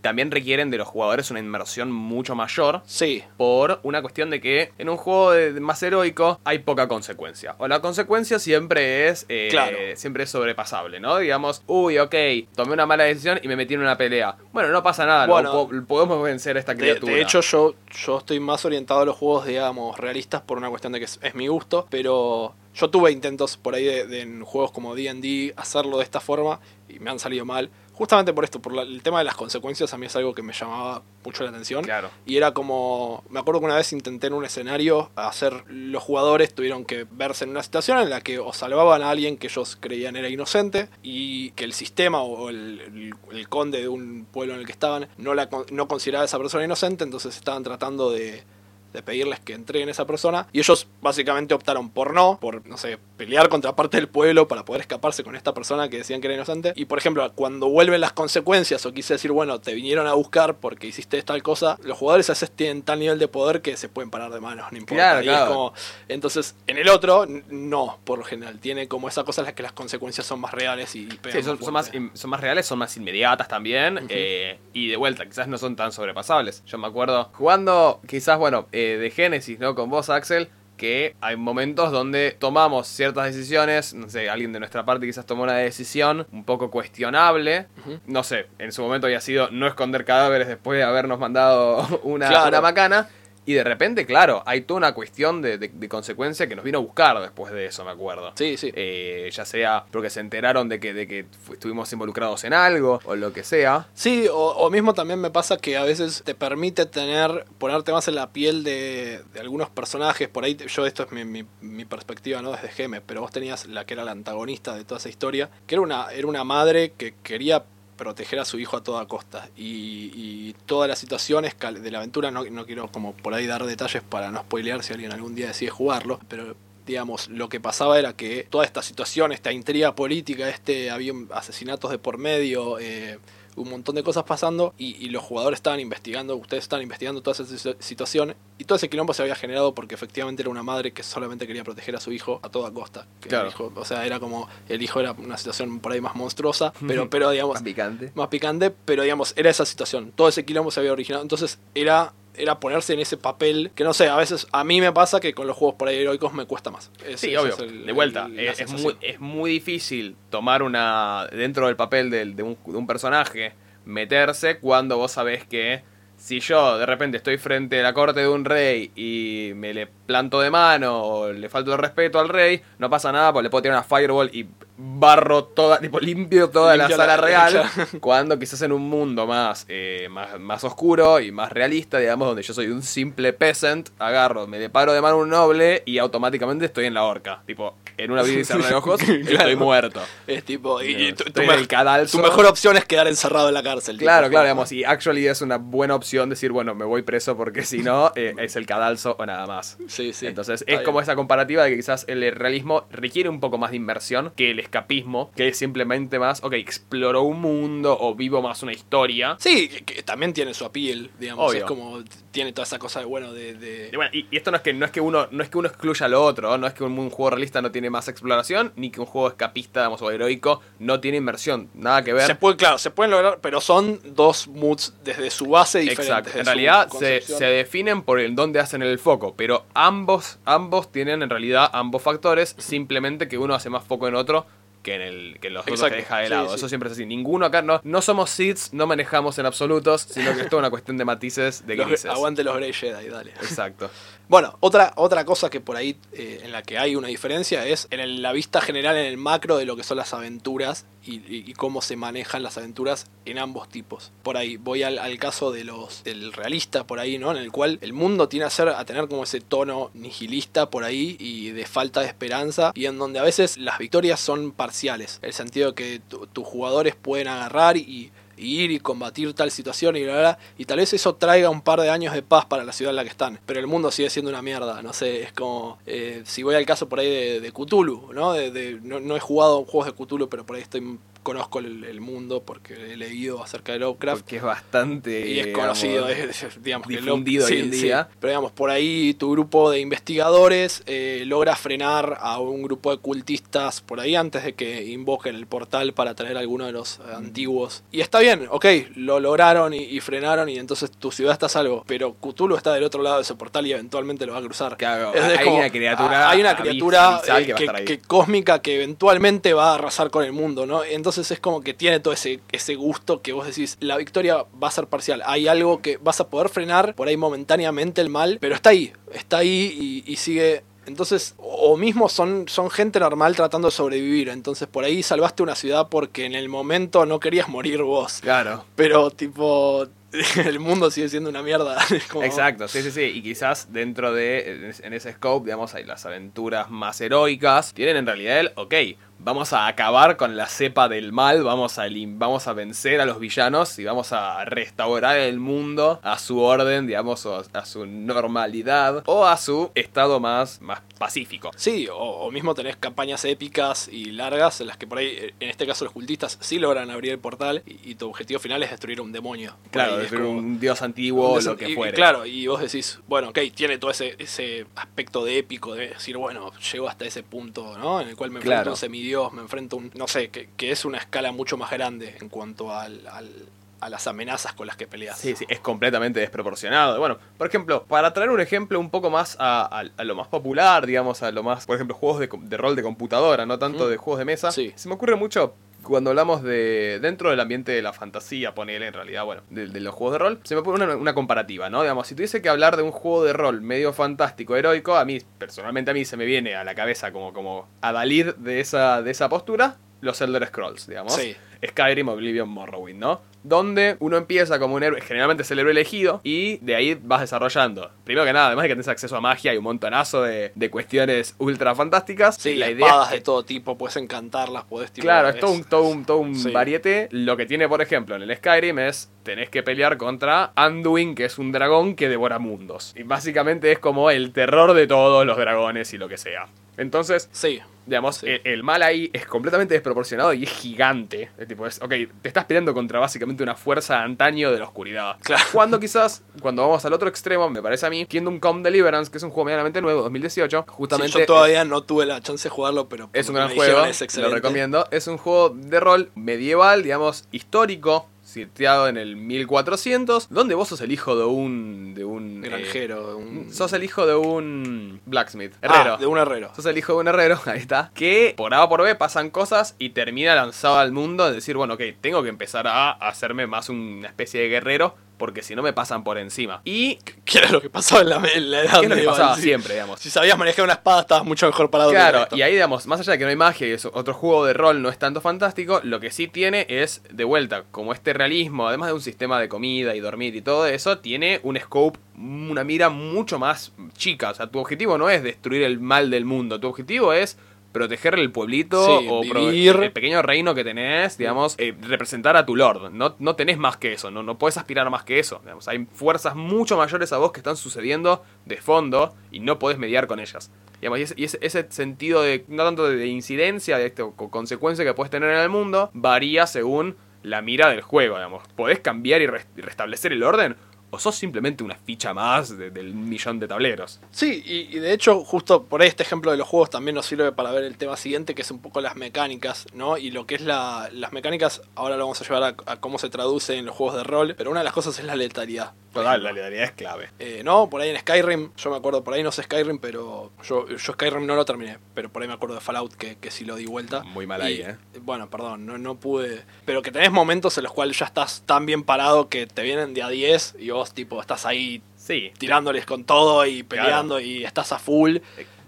Speaker 1: también requieren de los jugadores una inmersión mucho mayor.
Speaker 2: Sí,
Speaker 1: Por una cuestión de que en un juego de- más heroico hay poca consecuencia. O la consecuencia siempre es eh,
Speaker 2: Claro.
Speaker 1: siempre es sobrepasable, ¿no? Digamos, uy, ok, tomé una mala decisión y me metí en una pelea. Bueno, no pasa nada,
Speaker 2: Bueno.
Speaker 1: po- podemos vencer a esta
Speaker 2: de,
Speaker 1: criatura.
Speaker 2: de hecho yo, yo estoy más orientado a los juegos, digamos, realistas por una cuestión de que es, es mi gusto, pero yo tuve intentos por ahí de, de en juegos como D&D hacerlo de esta forma y me han salido mal. Justamente por esto, por la- el tema de las consecuencias, a mí es algo que me llamaba mucho la atención.
Speaker 1: Claro.
Speaker 2: Y era como, me acuerdo que una vez intenté en un escenario hacer, los jugadores tuvieron que verse en una situación en la que o salvaban a alguien que ellos creían era inocente y que el sistema o el, el- el conde de un pueblo en el que estaban no, la, no consideraba a esa persona inocente, entonces estaban tratando de, de pedirles que entreguen a esa persona y ellos básicamente optaron por no, por, no sé, pelear contra parte del pueblo para poder escaparse con esta persona que decían que era inocente. Y por ejemplo, cuando vuelven las consecuencias o quise decir, bueno, te vinieron a buscar porque hiciste tal cosa, los jugadores a veces tienen tal nivel de poder que se pueden parar de manos, no importa.
Speaker 1: Claro,
Speaker 2: Y es
Speaker 1: claro.
Speaker 2: como- entonces, en el otro, no, por lo general. Tiene como esa cosa en la que las consecuencias son más reales y pegan
Speaker 1: Sí, son, son más, son más reales, son más inmediatas también. eh, y de vuelta, quizás no son tan sobrepasables. Yo me acuerdo jugando, quizás, bueno, eh, de Génesis, ¿no? Con vos, Axel. Que hay momentos donde tomamos ciertas decisiones. No sé, alguien de nuestra parte quizás tomó una decisión un poco cuestionable. No sé, en su momento había sido no esconder cadáveres después de habernos mandado una,
Speaker 2: Claro.
Speaker 1: una macana. Y de repente, claro, hay toda una cuestión de, de- de consecuencia que nos vino a buscar después de eso, me acuerdo.
Speaker 2: Sí, sí.
Speaker 1: Eh, ya sea porque se enteraron de que, de que estuvimos involucrados en algo o lo que sea.
Speaker 2: Sí, o, o mismo también me pasa que a veces te permite tener, ponerte más en la piel de, de algunos personajes. Por ahí, yo esto es mi, mi- mi perspectiva, ¿no? Desde Geme, pero vos tenías la que era la antagonista de toda esa historia, que era una, era una madre que quería proteger a su hijo a toda costa. Y, y todas las situaciones de la aventura, no, no quiero como por ahí dar detalles para no spoilear si alguien algún día decide jugarlo, pero digamos, lo que pasaba era que toda esta situación, esta intriga política, este había asesinatos de por medio, eh, un montón de cosas pasando y, y los jugadores estaban investigando, ustedes estaban investigando toda esa situ- situación y todo ese quilombo se había generado porque efectivamente era una madre que solamente quería proteger a su hijo a toda costa. Que
Speaker 1: Claro.
Speaker 2: el hijo- o sea, era como el hijo era una situación por ahí más monstruosa, pero, pero digamos,
Speaker 1: picante.
Speaker 2: más picante, pero digamos, era esa situación. Todo ese quilombo se había originado. Entonces era, era ponerse en ese papel que no sé, a veces a mí me pasa que con los juegos por ahí heroicos me cuesta más. Es-
Speaker 1: Sí, obvio.
Speaker 2: es el-
Speaker 1: de vuelta,
Speaker 2: el- la
Speaker 1: es, muy, es muy difícil tomar una. dentro del papel del- de, un, de un personaje, meterse cuando vos sabés que. Si yo de repente estoy frente a la corte de un rey y me le planto de mano o le falto el respeto al rey, no pasa nada porque le puedo tirar una fireball y barro toda, tipo limpio toda
Speaker 2: Limpio
Speaker 1: la
Speaker 2: la-
Speaker 1: sala real. Cuando quizás en un mundo más, eh, más, más oscuro y más realista, digamos, donde yo soy un simple peasant, agarro, me deparo de mano un noble y automáticamente estoy en la horca. Tipo, en una vida y cerrar los ojos
Speaker 2: Claro.
Speaker 1: estoy muerto.
Speaker 2: Es tipo, y, y tu, me- mejor opción es quedar encerrado en la cárcel.
Speaker 1: Claro, claro, digamos, y actually es una buena opción decir, bueno, me voy preso porque si no, eh, es el cadalso o nada más.
Speaker 2: Sí, sí.
Speaker 1: Entonces es como esa comparativa de que quizás el realismo requiere un poco más de inversión que el, escapismo, que es simplemente más, ok, exploro un mundo o vivo más una historia.
Speaker 2: Sí, que, que también tiene su appeal, digamos.
Speaker 1: Obvio.
Speaker 2: Es como. Tiene toda esa cosa de bueno de. de-
Speaker 1: Y, bueno, y- y esto no es que no es que uno no es que uno excluya lo otro, no es que un, un juego realista no tiene más exploración, ni que un juego escapista, digamos, o heroico no tiene inmersión, nada que ver.
Speaker 2: Se puede, claro, se pueden lograr, pero son dos moods desde su base diferentes.
Speaker 1: Exacto. En realidad se, se definen por el dónde hacen el foco, pero ambos, ambos tienen en realidad ambos factores, simplemente que uno hace más foco en otro que en, el, que en los otros que deja de lado.
Speaker 2: sí.
Speaker 1: Eso siempre es así. Ninguno acá, no, no somos seeds, no manejamos en absolutos, sino que es toda una cuestión de matices de
Speaker 2: Los-
Speaker 1: grises.
Speaker 2: aguante los Grey Jedi, dale.
Speaker 1: Exacto.
Speaker 2: Bueno, otra, otra cosa que por ahí eh, en la que hay una diferencia es en la vista general, en el macro de lo que son las aventuras y, cómo se manejan las aventuras en ambos tipos. Por ahí voy al, caso de los del realista por ahí, ¿no? En el cual el mundo tiene a, ser, a tener como ese tono nihilista por ahí y de falta de esperanza y en donde a veces las victorias son parciales. El sentido que tu- tus jugadores pueden agarrar y ir y combatir tal situación y bla, bla, y tal vez eso traiga un par de años de paz para la ciudad en la que están. Pero el mundo sigue siendo una mierda, no sé, es como, eh, si voy al caso por ahí de, de Cthulhu, ¿no? De, de- no, no he jugado juegos de Cthulhu, pero por ahí estoy conozco el, el mundo porque he leído acerca de Lovecraft.
Speaker 1: Porque es bastante.
Speaker 2: Y es
Speaker 1: digamos,
Speaker 2: conocido, es, es, digamos, que
Speaker 1: difundido hoy en día.
Speaker 2: Pero digamos, por ahí tu grupo de investigadores eh, logra frenar a un grupo de cultistas por ahí antes de que invoquen el portal para traer a alguno de los eh, antiguos. Y está bien, ok, lo lograron y, y frenaron y entonces tu ciudad está a salvo. Pero Cthulhu está del otro lado de ese portal y eventualmente lo va a cruzar.
Speaker 1: Claro,
Speaker 2: Es- es
Speaker 1: hay
Speaker 2: como-
Speaker 1: una criatura
Speaker 2: Hay una criatura eh,
Speaker 1: que
Speaker 2: que-
Speaker 1: ahí.
Speaker 2: que cósmica que eventualmente va a arrasar con el mundo, ¿no? Entonces es como que tiene todo ese, ese gusto que vos decís, la victoria va a ser parcial. Hay algo que vas a poder frenar por ahí momentáneamente el mal, pero está ahí, está ahí y, y sigue. Entonces, o mismo son, son gente normal tratando de sobrevivir. Entonces, por ahí salvaste una ciudad porque en el momento no querías morir vos.
Speaker 1: Claro.
Speaker 2: Pero, tipo, el mundo sigue siendo una mierda. Como-
Speaker 1: Exacto, sí, sí, sí. Y quizás dentro de, en ese- en ese scope, digamos, hay las aventuras más heroicas. Tienen en realidad el, ok, vamos a acabar con la cepa del mal, vamos a, vamos a vencer a los villanos y vamos a restaurar el mundo a su orden, digamos, a su normalidad o a su estado más, más pacífico.
Speaker 2: Sí, o, o mismo tenés campañas épicas y largas en las que por ahí, eh, en este caso los cultistas, sí logran abrir el portal y, y tu objetivo final es destruir a un demonio.
Speaker 1: Claro,
Speaker 2: ahí
Speaker 1: de
Speaker 2: es
Speaker 1: ser
Speaker 2: como-
Speaker 1: un dios antiguo
Speaker 2: un
Speaker 1: o lo que
Speaker 2: y- y
Speaker 1: fuere.
Speaker 2: claro, y vos decís, bueno, ok, tiene todo ese, ese aspecto de épico, de decir, bueno, llego hasta ese punto, ¿no? En el cual me enfrento
Speaker 1: Claro.
Speaker 2: a un semidios, me enfrento a un, no sé, que, que es una escala mucho más grande en cuanto al, al- a las amenazas con las que peleas.
Speaker 1: Sí, sí, es completamente desproporcionado. Bueno, por ejemplo, para traer un ejemplo un poco más a, a- a lo más popular, digamos, a lo más, por ejemplo, juegos de, de rol de computadora, no tanto
Speaker 2: Mm.
Speaker 1: de juegos de mesa,
Speaker 2: Sí.
Speaker 1: se me ocurre mucho cuando hablamos de dentro del ambiente de la fantasía, ponele en realidad, bueno, de, de los juegos de rol, se me pone una, una comparativa, ¿no? Digamos, si tuviese que hablar de un juego de rol medio fantástico, heroico, a mí, personalmente a mí se me viene a la cabeza como, como Adalir de esa, de esa postura, los Elder Scrolls, digamos.
Speaker 2: Sí.
Speaker 1: Skyrim, Oblivion, Morrowind, ¿no? Donde uno empieza como un héroe, generalmente es el héroe elegido, y de ahí vas desarrollando. Primero que nada, además de que tenés acceso a magia y un montonazo de, de cuestiones ultra fantásticas.
Speaker 2: Sí,
Speaker 1: la idea
Speaker 2: espadas
Speaker 1: es que-
Speaker 2: de todo tipo, puedes encantarlas, puedes tipo,
Speaker 1: Claro, es todo un, todo un, todo un
Speaker 2: Sí.
Speaker 1: variete. Lo que tiene, por ejemplo, en el Skyrim es tenés que pelear contra Anduin, que es un dragón que devora mundos. Y básicamente es como el terror de todos los dragones y lo que sea. Entonces,
Speaker 2: Sí,
Speaker 1: Digamos,
Speaker 2: Sí.
Speaker 1: el, el mal ahí es completamente desproporcionado y es gigante. Es tipo, es, ok, te estás peleando contra básicamente una fuerza de antaño de la oscuridad.
Speaker 2: Claro.
Speaker 1: Cuando quizás, cuando vamos al otro extremo, me parece a mí, Kingdom Come Deliverance, que es un juego medianamente nuevo, 2018,
Speaker 2: Sí,
Speaker 1: justamente...
Speaker 2: yo todavía no tuve la chance de jugarlo, pero
Speaker 1: Es un gran juego,
Speaker 2: es
Speaker 1: lo recomiendo. Es un juego de rol medieval, digamos, histórico, sitiado en el 1400, donde vos sos el hijo de un... De un eh,
Speaker 2: Granjero, un...
Speaker 1: sos el hijo de un blacksmith, herrero.
Speaker 2: Ah, de un herrero.
Speaker 1: Sos el hijo de un herrero, ahí está. Que por A o por B pasan cosas y termina lanzado al mundo de decir, bueno, ok, tengo que empezar a hacerme más una especie de guerrero. Porque si no me pasan por encima. Y.
Speaker 2: ¿Qué era lo que pasaba en la, en la edad
Speaker 1: ¿Qué es lo que pasaba siempre, digamos?
Speaker 2: Si sabías manejar una espada, estabas mucho mejor parado.
Speaker 1: Claro, y ahí, digamos, más allá de que no hay magia y es otro juego de rol no es tanto fantástico, lo que sí tiene es, de vuelta, como este realismo, además de un sistema de comida y dormir y todo eso, tiene un scope, una mira mucho más chica. O sea, tu objetivo no es destruir el mal del mundo, tu objetivo es proteger el pueblito
Speaker 2: Sí,
Speaker 1: o
Speaker 2: vivir.
Speaker 1: el pequeño reino que tenés, digamos, eh, representar a tu lord. No, no tenés más que eso, no, no puedes aspirar a más que eso. Digamos, hay fuerzas mucho mayores a vos que están sucediendo de fondo y no podés mediar con ellas. Digamos, y ese, y ese- ese sentido de, no tanto de, de incidencia, de esto, co- consecuencia que puedes tener en el mundo, varía según la mira del juego, digamos. ¿Podés cambiar y restablecer el orden? ¿O sos simplemente una ficha más de- del millón de tableros?
Speaker 2: Sí, y, y de hecho, justo por ahí este ejemplo de los juegos también nos sirve para ver el tema siguiente, que es un poco las mecánicas, ¿no? Y lo que es la, las mecánicas, ahora lo vamos a llevar a, a cómo se traduce en los juegos de rol, pero una de las cosas es la letalidad.
Speaker 1: Total, la letalidad es clave.
Speaker 2: Eh, no, por ahí en Skyrim, yo me acuerdo, por ahí no sé Skyrim, pero yo, yo Skyrim no lo terminé, pero por ahí me acuerdo de Fallout que, que sí lo di vuelta.
Speaker 1: Muy mal
Speaker 2: Y,
Speaker 1: ahí, ¿eh?
Speaker 2: Bueno, perdón, no, no pude. Pero que tenés momentos en los cuales ya estás tan bien parado que te vienen de a 10 y vos, tipo, estás ahí
Speaker 1: Sí.
Speaker 2: tirándoles con todo y peleando y estás a full.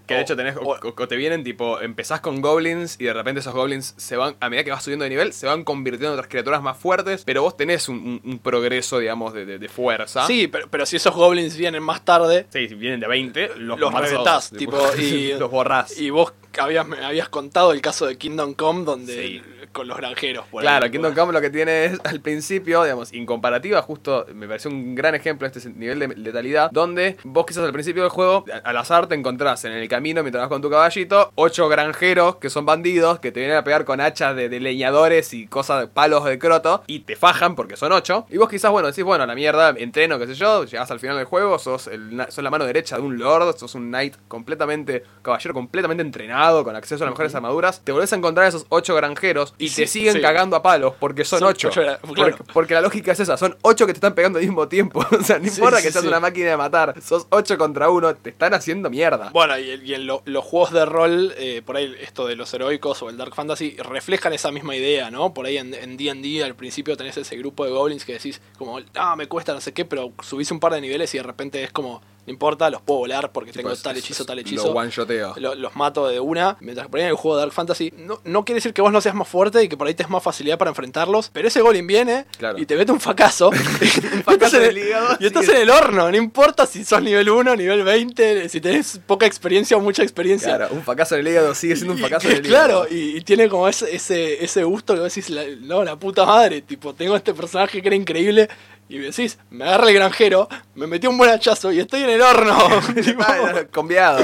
Speaker 1: Que de hecho tenés, o, te vienen tipo, empezás con goblins y de repente esos goblins se van, a medida que vas subiendo de nivel, se van convirtiendo en otras criaturas más fuertes, pero vos tenés un, un- un progreso, digamos, de, de- de fuerza.
Speaker 2: Sí, pero, pero si esos goblins vienen más tarde
Speaker 1: Sí, si vienen de 20, los,
Speaker 2: Los reventás, tipo, y-
Speaker 1: los borrás.
Speaker 2: y vos habías, me habías contado el caso de Kingdom Come donde
Speaker 1: Sí.
Speaker 2: Con los granjeros. por
Speaker 1: Claro,
Speaker 2: ahí,
Speaker 1: Kingdom Come lo que tiene es al principio, digamos, en comparativa, justo me pareció un gran ejemplo este nivel de letalidad, donde vos quizás al principio del juego, al azar te encontrás en el camino mientras vas con tu caballito, ocho granjeros que son bandidos, que te vienen a pegar con hachas de, de leñadores y cosas, palos de croto, y te fajan porque son ocho. Y vos quizás, bueno, decís, bueno, la mierda, entreno, qué sé yo, llegás al final del juego, sos, el, sos la mano derecha de un lord, sos un knight completamente, caballero completamente entrenado, con acceso a las mejores armaduras, te volvés a encontrar a esos ocho granjeros y
Speaker 2: Sí,
Speaker 1: te siguen
Speaker 2: sí.
Speaker 1: cagando a palos porque son,
Speaker 2: Son
Speaker 1: ocho. Porque- la lógica es esa, son ocho que te están pegando al mismo tiempo. o sea, no importa que seas una máquina de matar, sos ocho contra uno, te están haciendo mierda.
Speaker 2: Bueno, y, y en lo- los juegos de rol, eh, por ahí esto de los heroicos o el Dark Fantasy, reflejan esa misma idea, ¿no? Por ahí en en D&D al principio tenés ese grupo de goblins que decís como, ah, me cuesta no sé qué, pero subís un par de niveles y de repente es como, no importa, los puedo volar porque tengo
Speaker 1: Pues,
Speaker 2: tal hechizo, tal
Speaker 1: Lo
Speaker 2: hechizo. Lo- los mato de una. Mientras que por ahí en el juego de Dark Fantasy, no, no quiere decir que vos no seas más fuerte y que por ahí te es más facilidad para enfrentarlos, pero ese Golem viene
Speaker 1: Claro.
Speaker 2: y te mete un fracaso. un
Speaker 1: fracaso en el hígado,
Speaker 2: Y estás en el horno, no importa si sos nivel 1, nivel 20, si tenés poca experiencia o mucha experiencia.
Speaker 1: Claro, un fracaso en el hígado sigue siendo un fracaso en el hígado.
Speaker 2: Claro, y, y tiene como ese, ese, ese gusto que vos decís, la- no, la puta madre, tipo, tengo este personaje que era increíble. Y decís, me agarra el granjero, me metió un buen hachazo y estoy en el horno.
Speaker 1: Ah, Conviado.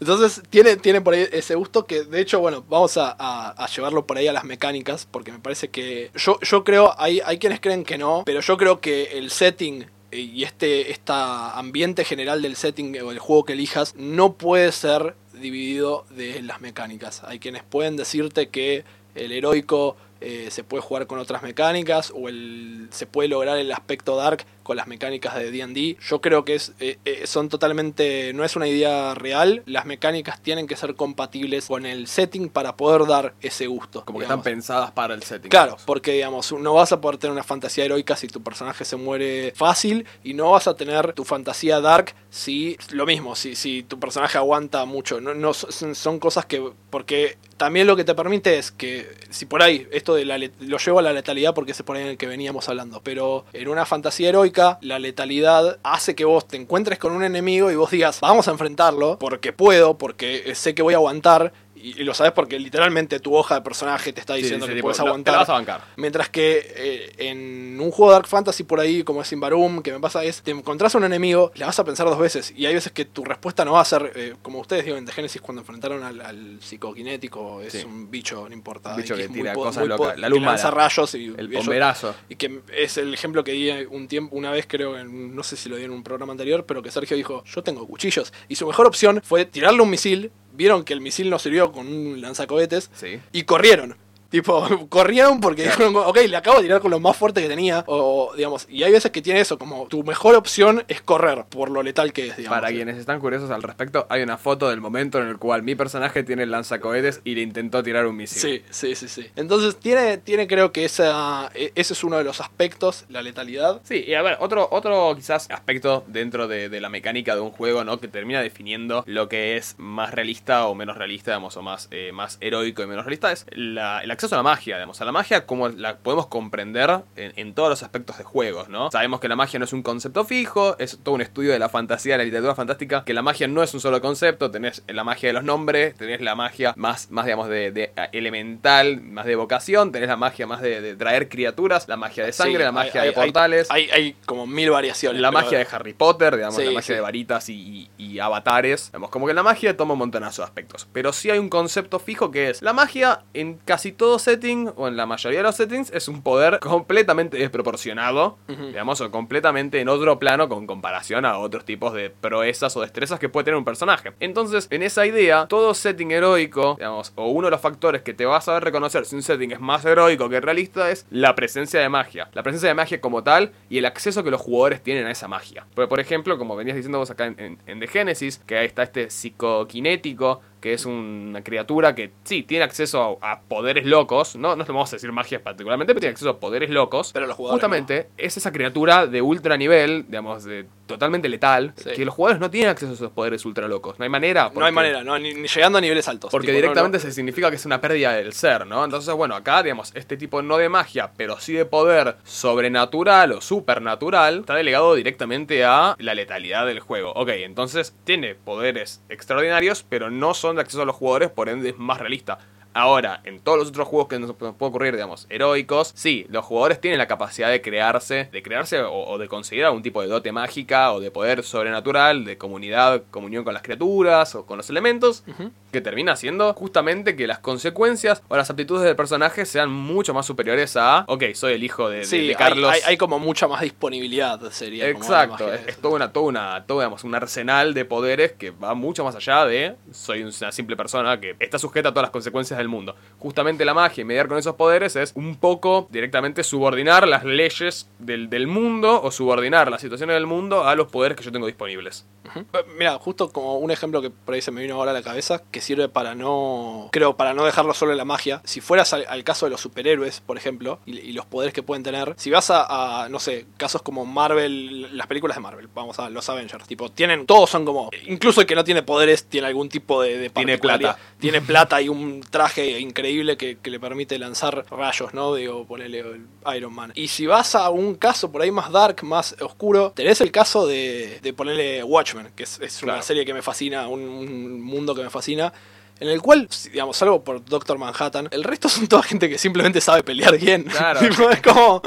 Speaker 2: entonces tiene, tiene por ahí ese gusto que de hecho, bueno, vamos a, a- a llevarlo por ahí a las mecánicas, porque me parece que yo, yo creo, hay, hay quienes creen que no, pero yo creo que el setting y este esta ambiente general del setting o el juego que elijas no puede ser dividido de las mecánicas. Hay quienes pueden decirte que el heroico eh, se puede jugar con otras mecánicas o el, se puede lograr el aspecto dark con las mecánicas de D&D. Yo creo que es, eh, eh, son totalmente, no es una idea real. Las mecánicas tienen que ser compatibles con el setting para poder dar ese gusto.
Speaker 1: Como que están pensadas para el setting.
Speaker 2: Claro,
Speaker 1: digamos.
Speaker 2: porque digamos, no vas a poder tener una fantasía heroica si tu personaje se muere fácil y no vas a tener tu fantasía dark si lo mismo, si, si tu personaje aguanta mucho. No, no son, cosas que porque también lo que te permite es que si por ahí esto de la lo llevo a la letalidad porque es por ahí en el que veníamos hablando, pero en una fantasía heroica la letalidad hace que vos te encuentres con un enemigo y vos digas, vamos a enfrentarlo porque puedo, porque sé que voy a aguantar y, y lo sabes porque literalmente tu hoja de personaje te está diciendo
Speaker 1: sí,
Speaker 2: que puedes aguantar.
Speaker 1: Te vas a bancar.
Speaker 2: Mientras que eh, en un juego de Dark Fantasy por ahí, como es Invarum, que me pasa es, te encontrás a un enemigo, le vas a pensar dos veces. Y hay veces que tu respuesta no va a ser, eh, como ustedes digo en The Genesis, cuando enfrentaron al, al psicoquinético, es un bicho, no importa.
Speaker 1: Un bicho que tira cosas locas, la luz
Speaker 2: lanza rayos y,
Speaker 1: El bomberazo.
Speaker 2: y que es el ejemplo que di un tiempo, una vez creo, en- no sé si lo di en un programa anterior, pero que Sergio dijo, yo tengo cuchillos. Y su mejor opción fue tirarle un misil, vieron que el misil no sirvió con un lanzacohetes,
Speaker 1: Sí.
Speaker 2: y corrieron. Tipo, corrieron porque dijeron, ok, le acabo de tirar con lo más fuerte que tenía. O, digamos, y hay veces que tiene eso, como tu mejor opción es correr, por lo letal que es, digamos.
Speaker 1: Para quienes están curiosos al respecto, hay una foto del momento en el cual mi personaje tiene el lanzacohetes y le intentó tirar un misil.
Speaker 2: Sí, sí, sí, sí. Entonces tiene, tiene creo que esa, e- ese es uno de los aspectos, la letalidad.
Speaker 1: Sí, y a ver, otro, otro quizás aspecto dentro de, de la mecánica de un juego, ¿no? Que termina definiendo lo que es más realista o menos realista, digamos, o más, eh, más heroico y menos realista, es la, el acceso a la magia, digamos, a la magia como la podemos comprender en, en todos los aspectos de juegos, ¿no? Sabemos que la magia no es un concepto fijo, es todo un estudio de la fantasía, de la literatura fantástica, que la magia no es un solo concepto, tenés la magia de los nombres, tenés la magia más, más digamos, de, de, eh, elemental, más de evocación, tenés la magia más de, de traer criaturas, la magia de sangre,
Speaker 2: Sí,
Speaker 1: la magia
Speaker 2: hay-
Speaker 1: de
Speaker 2: hay-
Speaker 1: portales.
Speaker 2: Hay, hay como mil variaciones.
Speaker 1: La
Speaker 2: pero-
Speaker 1: magia de Harry Potter, digamos,
Speaker 2: Sí,
Speaker 1: la magia
Speaker 2: sí.
Speaker 1: de varitas y, y- y avatares. Digamos, como que la magia toma un montonazo de aspectos. Pero sí hay un concepto fijo que es: la magia en casi todo setting, o en la mayoría de los settings, es un poder completamente desproporcionado, digamos, o completamente en otro plano con comparación a otros tipos de proezas o destrezas que puede tener un personaje. Entonces, en esa idea, todo setting heroico, digamos, o uno de los factores que te vas a ver reconocer si un setting es más heroico que realista es la presencia de magia. La presencia de magia como tal y el acceso que los jugadores tienen a esa magia. Porque, por ejemplo, como venías diciendo vos acá en, en- en The Genesis, que ahí está este psicoquinético, que es una criatura que sí tiene acceso a, a poderes locos, no, no vamos a decir magias particularmente, pero tiene acceso a poderes locos.
Speaker 2: Pero los jugadores
Speaker 1: Justamente es esa criatura de ultra nivel, digamos, de totalmente letal,
Speaker 2: Sí.
Speaker 1: que los jugadores no tienen acceso a esos poderes ultra locos. No hay manera.
Speaker 2: No hay manera, no, ni, ni llegando a niveles altos.
Speaker 1: porque
Speaker 2: tipo, no,
Speaker 1: directamente
Speaker 2: no.
Speaker 1: se significa que es una pérdida del ser, ¿no? Entonces, bueno, acá, digamos, este tipo no de magia, pero sí de poder sobrenatural o supernatural, está delegado directamente a la letalidad del juego. Ok, entonces tiene poderes extraordinarios, pero no son de acceso a los jugadores, por ende es más realista. Ahora, en todos los otros juegos que nos puede ocurrir, digamos, heroicos, sí, los jugadores tienen la capacidad de crearse, de crearse o, o de conseguir algún tipo de dote mágica o de poder sobrenatural, de comunidad, comunión con las criaturas o con los elementos, que termina siendo justamente que las consecuencias o las aptitudes del personaje sean mucho más superiores a, ok, soy el hijo de,
Speaker 2: Sí,
Speaker 1: Carlos.
Speaker 2: Hay, hay como mucha más disponibilidad, sería.
Speaker 1: Exacto, es, es toda una, toda una, todo, digamos, un arsenal de poderes que va mucho más allá de soy una simple persona que está sujeta a todas las consecuencias del mundo. Justamente la magia y mediar con esos poderes es un poco directamente subordinar las leyes del, del mundo o subordinar las situaciones del mundo a los poderes que yo tengo disponibles.
Speaker 2: Eh, Mira, justo como un ejemplo que por ahí se me vino ahora a la cabeza, que sirve para no, creo, para no dejarlo solo en la magia. Si fueras al, al caso de los superhéroes, por ejemplo, y, y los poderes que pueden tener, si vas a, a, no sé, casos como Marvel, las películas de Marvel, vamos a los Avengers, tipo, tienen, todos son como, incluso el que no tiene poderes tiene algún tipo de, de
Speaker 1: Tiene plata.
Speaker 2: Tiene plata y un traje increíble que, que le permite lanzar rayos, ¿no? Digo, ponele el Iron Man. Y si vas a un caso por ahí más dark, más oscuro, tenés el caso de, de ponerle Watchmen, que es, es una
Speaker 1: Claro.
Speaker 2: serie que me fascina, un, un mundo que me fascina. En el cual, digamos, salvo por Doctor Manhattan, el resto son toda gente que simplemente sabe pelear bien.
Speaker 1: Claro.
Speaker 2: Es como.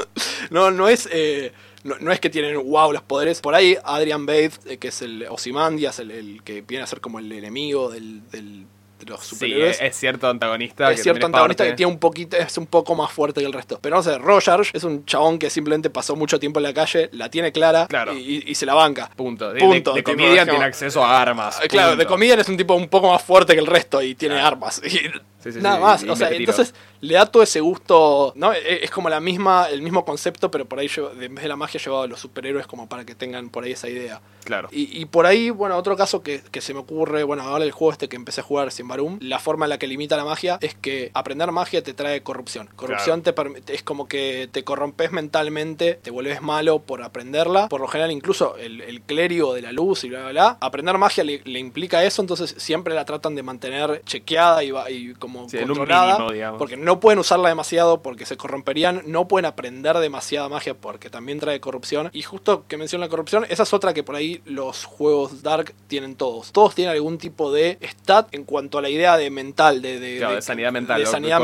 Speaker 2: No, no es. eh, no, no es que tienen wow los poderes. Por ahí, Adrian Bates, eh, que es el Ozymandias, el, el que viene a ser como el enemigo del, del- de los
Speaker 1: Sí,
Speaker 2: superhéroes
Speaker 1: es, es cierto antagonista.
Speaker 2: es
Speaker 1: que
Speaker 2: cierto antagonista que tiene un poquito, es un poco más fuerte que el resto. Pero no sé, Rogers es un chabón que simplemente pasó mucho tiempo en la calle, la tiene clara
Speaker 1: Claro.
Speaker 2: y, se la banca.
Speaker 1: Punto. De,
Speaker 2: Punto,
Speaker 1: de, de comedian tiene acceso a armas.
Speaker 2: Ah, Claro, de
Speaker 1: punto.
Speaker 2: comedian es un tipo un poco más fuerte que el resto y tiene
Speaker 1: Claro.
Speaker 2: armas. Y
Speaker 1: Sí, sí,
Speaker 2: nada
Speaker 1: sí,
Speaker 2: más. o sea, entonces le da todo ese gusto. ¿no? E- Es como la misma, el mismo concepto, pero por ahí en vez de la magia llevado a los superhéroes como para que tengan por ahí esa idea.
Speaker 1: Claro.
Speaker 2: Y, y por ahí, bueno, otro caso que, que se me ocurre, bueno, ahora el juego este que empecé a jugar, Sin Barum, la forma en la que limita la magia es que aprender magia te trae corrupción. Corrupción te permite, es como que te corrompes mentalmente, te vuelves malo por aprenderla. Por lo general, incluso el, el clérigo de la luz y bla, bla, bla. Aprender magia le, le implica eso, entonces siempre la tratan de mantener chequeada y, va- y como
Speaker 1: Sí, en un
Speaker 2: controlada.
Speaker 1: mínimo.
Speaker 2: Porque no pueden usarla demasiado porque se corromperían, no pueden aprender demasiada magia porque también trae corrupción. Y justo que menciona la corrupción, esa es otra que por ahí los juegos Dark tienen todos. Todos tienen algún tipo de stat en cuanto a la idea de mental, de, de,
Speaker 1: Claro, de sanidad mental,
Speaker 2: De sanidad.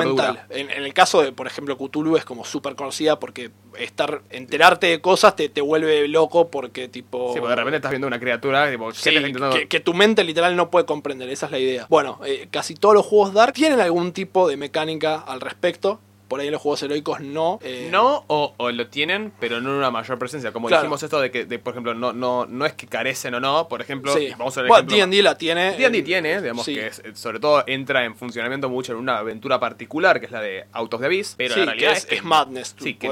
Speaker 2: En, en el caso de, por ejemplo, Cthulhu es como súper conocida porque estar enterarte de cosas te, te vuelve loco porque tipo...
Speaker 1: Sí, porque de repente estás viendo una criatura, tipo, ¿qué
Speaker 2: Sí, que tu mente literal no puede comprender, esa es la idea. Bueno, eh, casi todos los juegos Dark tienen algún tipo de mecánica al respecto. Por ahí en los juegos heroicos no. eh,
Speaker 1: No, o, o lo tienen, pero no en una mayor presencia. Como
Speaker 2: Claro.
Speaker 1: dijimos esto de que, de, por ejemplo, no, no, no es que carecen o no. Por ejemplo,
Speaker 2: Sí.
Speaker 1: vamos a ver
Speaker 2: Bueno, D&D la tiene.
Speaker 1: D&D
Speaker 2: eh,
Speaker 1: tiene, digamos
Speaker 2: sí.
Speaker 1: que es, eh, sobre todo entra en funcionamiento mucho en una aventura particular, que es la de Out of the Abyss, pero
Speaker 2: Sí,
Speaker 1: la realidad
Speaker 2: que
Speaker 1: es,
Speaker 2: es,
Speaker 1: que,
Speaker 2: es Madness. tú
Speaker 1: sí, que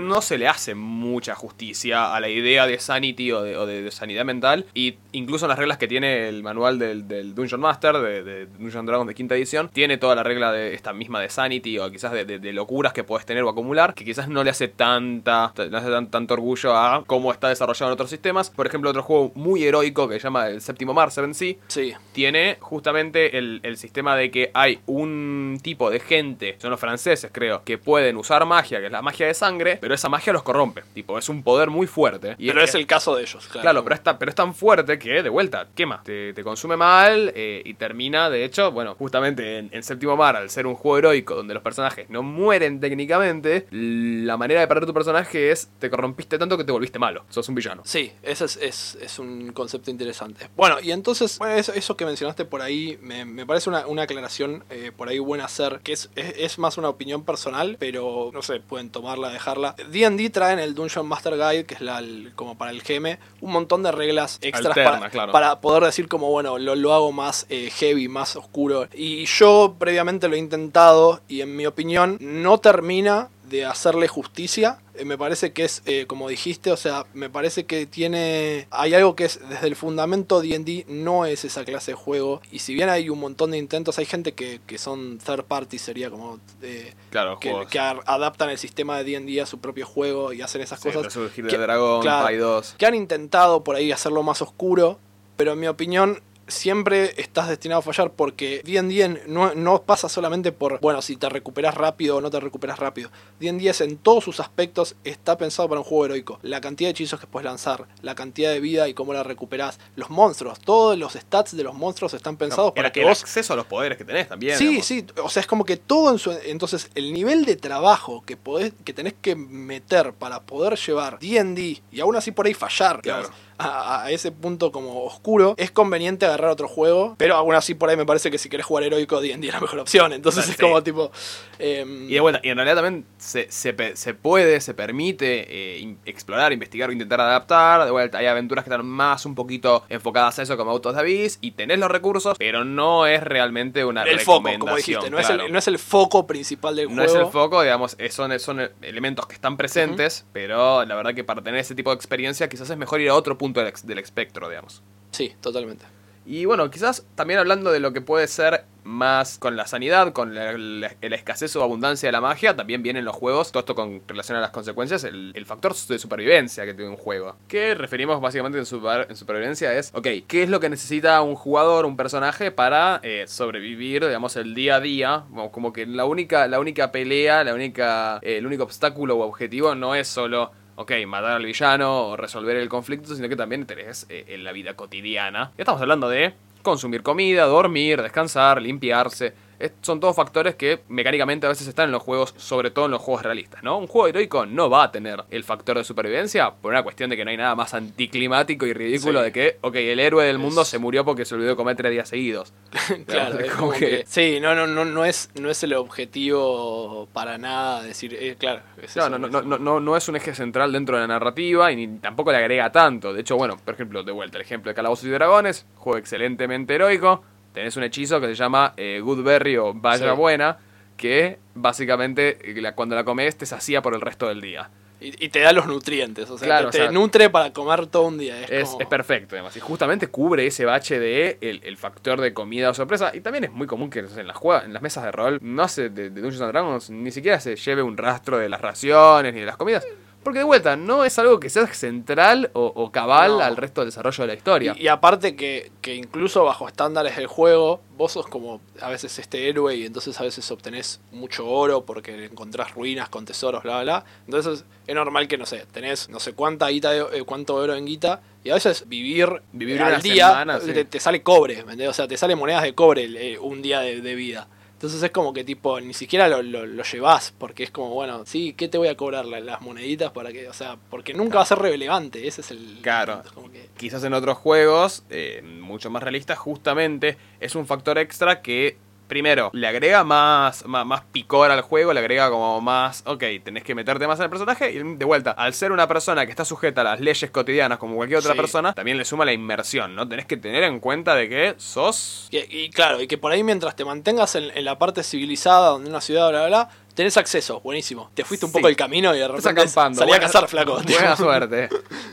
Speaker 1: no se le hace mucha justicia a la idea de sanity o de, o de- de sanidad mental, y incluso en las reglas que tiene el manual del, del Dungeon Master, de, de Dungeon Dragons de quinta edición, tiene toda la regla de esta misma de sanity o quizás de, de- del locuras que puedes tener o acumular, que quizás no le hace tanta, no hace tan- tanto orgullo a cómo está desarrollado en otros sistemas. Por ejemplo, otro juego muy heroico que se llama el Séptimo Mar, Seven Sea,
Speaker 2: Sí.
Speaker 1: tiene justamente el, el sistema de que hay un tipo de gente, son los franceses creo, que pueden usar magia, que es la magia de sangre, pero esa magia los corrompe. Tipo, es un poder muy fuerte. Y
Speaker 2: pero es el caso de ellos, claro.
Speaker 1: Claro, pero es, tan, pero es tan fuerte que, de vuelta, quema. Te, te consume mal eh, y termina, de hecho, bueno, justamente en, en Séptimo Mar, al ser un juego heroico donde los personajes no mueren técnicamente, la manera de perder tu personaje es te corrompiste tanto que te volviste malo. Sos un villano.
Speaker 2: Sí, ese es, es- es un concepto interesante. Bueno, y entonces, bueno, eso, eso que mencionaste por ahí, me, me parece una, una aclaración eh, por ahí buena hacer, que es, es, es más una opinión personal, pero no sé, pueden tomarla, dejarla. D&D trae en el Dungeon Master Guide, que es la, el- como para el GM, un montón de reglas extras
Speaker 1: Alterna,
Speaker 2: para,
Speaker 1: claro.
Speaker 2: para poder decir como, bueno, lo, lo hago más eh, heavy, más oscuro. Y yo previamente lo he intentado y en mi opinión no termina de hacerle justicia. Eh, me parece que es, eh, como dijiste, o sea, me parece que tiene... Hay algo que es, desde el fundamento D&D no es esa clase de juego. Y si bien hay un montón de intentos, hay gente que, que son third party, sería como... eh,
Speaker 1: Claro,
Speaker 2: que, que adaptan el sistema de D&D a su propio juego y hacen esas
Speaker 1: Sí,
Speaker 2: cosas
Speaker 1: Resurgir
Speaker 2: que-
Speaker 1: de Dragón,
Speaker 2: claro.
Speaker 1: Pai 2.
Speaker 2: que han intentado por ahí hacerlo más oscuro, pero en mi opinión siempre estás destinado a fallar porque D&D no, no pasa solamente por, bueno, si te recuperas rápido o no te recuperas rápido. D&D es en todos sus aspectos está pensado para un juego heroico. La cantidad de hechizos que puedes lanzar, la cantidad de vida y cómo la recuperas, los monstruos, todos los stats de los monstruos están pensados
Speaker 1: No,
Speaker 2: para que
Speaker 1: el
Speaker 2: vos
Speaker 1: acceso a los poderes que tenés también.
Speaker 2: Sí,
Speaker 1: digamos.
Speaker 2: sí, o sea, es como que todo en su... Entonces, el nivel de trabajo que, podés, que tenés que meter para poder llevar D&D y aún así por ahí fallar
Speaker 1: Claro.
Speaker 2: digamos, a, a ese punto como oscuro, es conveniente agarrar otro juego, pero aún así por ahí me parece que si querés jugar heroico D&D es la mejor opción, entonces
Speaker 1: Sí.
Speaker 2: es como tipo... em,
Speaker 1: Y de vuelta, y en realidad también se, se, puede, se permite eh, in- explorar, investigar o intentar adaptar. De vuelta, hay aventuras que están más un poquito enfocadas a eso, como Autos de Abyss, y tenés los recursos, pero no es realmente una
Speaker 2: el foco, como dijiste, no, es el, no es el foco principal del
Speaker 1: No
Speaker 2: juego.
Speaker 1: es el foco, digamos, son, son elementos que están presentes, pero la verdad que para tener ese tipo de experiencia quizás es mejor ir a otro punto del, espectro, digamos.
Speaker 2: Sí, totalmente.
Speaker 1: Y bueno, quizás también hablando de lo que puede ser más con la sanidad, con la, la- la escasez o abundancia de la magia, también vienen los juegos, todo esto con relación a las consecuencias, el, el factor de supervivencia que tiene un juego. Que referimos básicamente en, super- en supervivencia es, ok, ¿qué es lo que necesita un jugador, un personaje para eh, sobrevivir, digamos, el día a día? Como, como que la única, la única pelea, la única, eh, el único obstáculo o objetivo no es solo ok, matar al villano o resolver el conflicto, sino que también tenés eh, en la vida cotidiana. Ya estamos hablando de consumir comida, dormir, descansar, limpiarse. Son todos factores que mecánicamente a veces están en los juegos, sobre todo en los juegos realistas, ¿no? Un juego heroico no va a tener el factor de supervivencia por una cuestión de que no hay nada más anticlimático y ridículo
Speaker 2: Sí.
Speaker 1: de que, ok, el héroe del mundo
Speaker 2: Es-
Speaker 1: se murió porque se olvidó de comer tres días seguidos.
Speaker 2: Claro,
Speaker 1: Digamos,
Speaker 2: es
Speaker 1: como
Speaker 2: como que- sí, no, no, no, no es, no es el objetivo para nada decir, eh, claro. es
Speaker 1: No,
Speaker 2: eso,
Speaker 1: no, no, no, no, no es un eje central dentro de la narrativa y ni tampoco le agrega tanto. De hecho, bueno, por ejemplo, de vuelta, el ejemplo de Calabozos y Dragones, juego excelentemente heroico. Tenés un hechizo que se llama eh, Goodberry o Vaya
Speaker 2: Sí.
Speaker 1: Buena, que básicamente eh, la- cuando la comes te sacía por el resto del día.
Speaker 2: Y, y te da los nutrientes, o sea,
Speaker 1: Claro,
Speaker 2: te,
Speaker 1: o
Speaker 2: te
Speaker 1: sea-
Speaker 2: nutre para comer todo un día. Es,
Speaker 1: Es,
Speaker 2: como-
Speaker 1: es perfecto, además. Y justamente cubre ese bache de el, el factor de comida o sorpresa. Y también es muy común que en las, en las mesas de rol, no sé, de, de Dungeons and Dragons, ni siquiera se lleve un rastro de las raciones ni de las comidas. Porque de vuelta, no es algo que sea central o, o cabal
Speaker 2: No.
Speaker 1: al resto del desarrollo de la historia.
Speaker 2: Y, y aparte que, que incluso bajo estándares del juego, vos sos como a veces este héroe y entonces a veces obtenés mucho oro porque encontrás ruinas con tesoros, bla, bla, bla. Entonces es normal que, no sé, tenés no sé cuánta guita, de- eh, cuánto oro en guita y a veces vivir,
Speaker 1: Vivir
Speaker 2: al día
Speaker 1: semana, sí.
Speaker 2: te, sale cobre. O sea, te sale monedas de cobre eh, un día de, de vida. Entonces es como que tipo, ni siquiera lo, lo, lo llevas, porque es como, bueno, sí, ¿qué te voy a cobrar? La- Las moneditas para que, o sea, porque nunca va a ser relevante, ese es el...
Speaker 1: Claro.
Speaker 2: como que-
Speaker 1: Quizás en otros juegos, eh, mucho más realistas, justamente es un factor extra que, primero, le agrega más, más, más picor al juego, le agrega como más, ok, tenés que meterte más en el personaje. Y de vuelta, al ser una persona que está sujeta a las leyes cotidianas como cualquier otra
Speaker 2: Sí.
Speaker 1: persona, también le suma la inmersión, ¿no? Tenés que tener en cuenta de que sos...
Speaker 2: Y, y claro, y que por ahí mientras te mantengas en, en la parte civilizada, donde una ciudad, bla, bla, bla, Tenés acceso, buenísimo. Te fuiste un
Speaker 1: Sí.
Speaker 2: poco el camino y de repente
Speaker 1: acampando.
Speaker 2: salí a cazar, flaco.
Speaker 1: Buena suerte.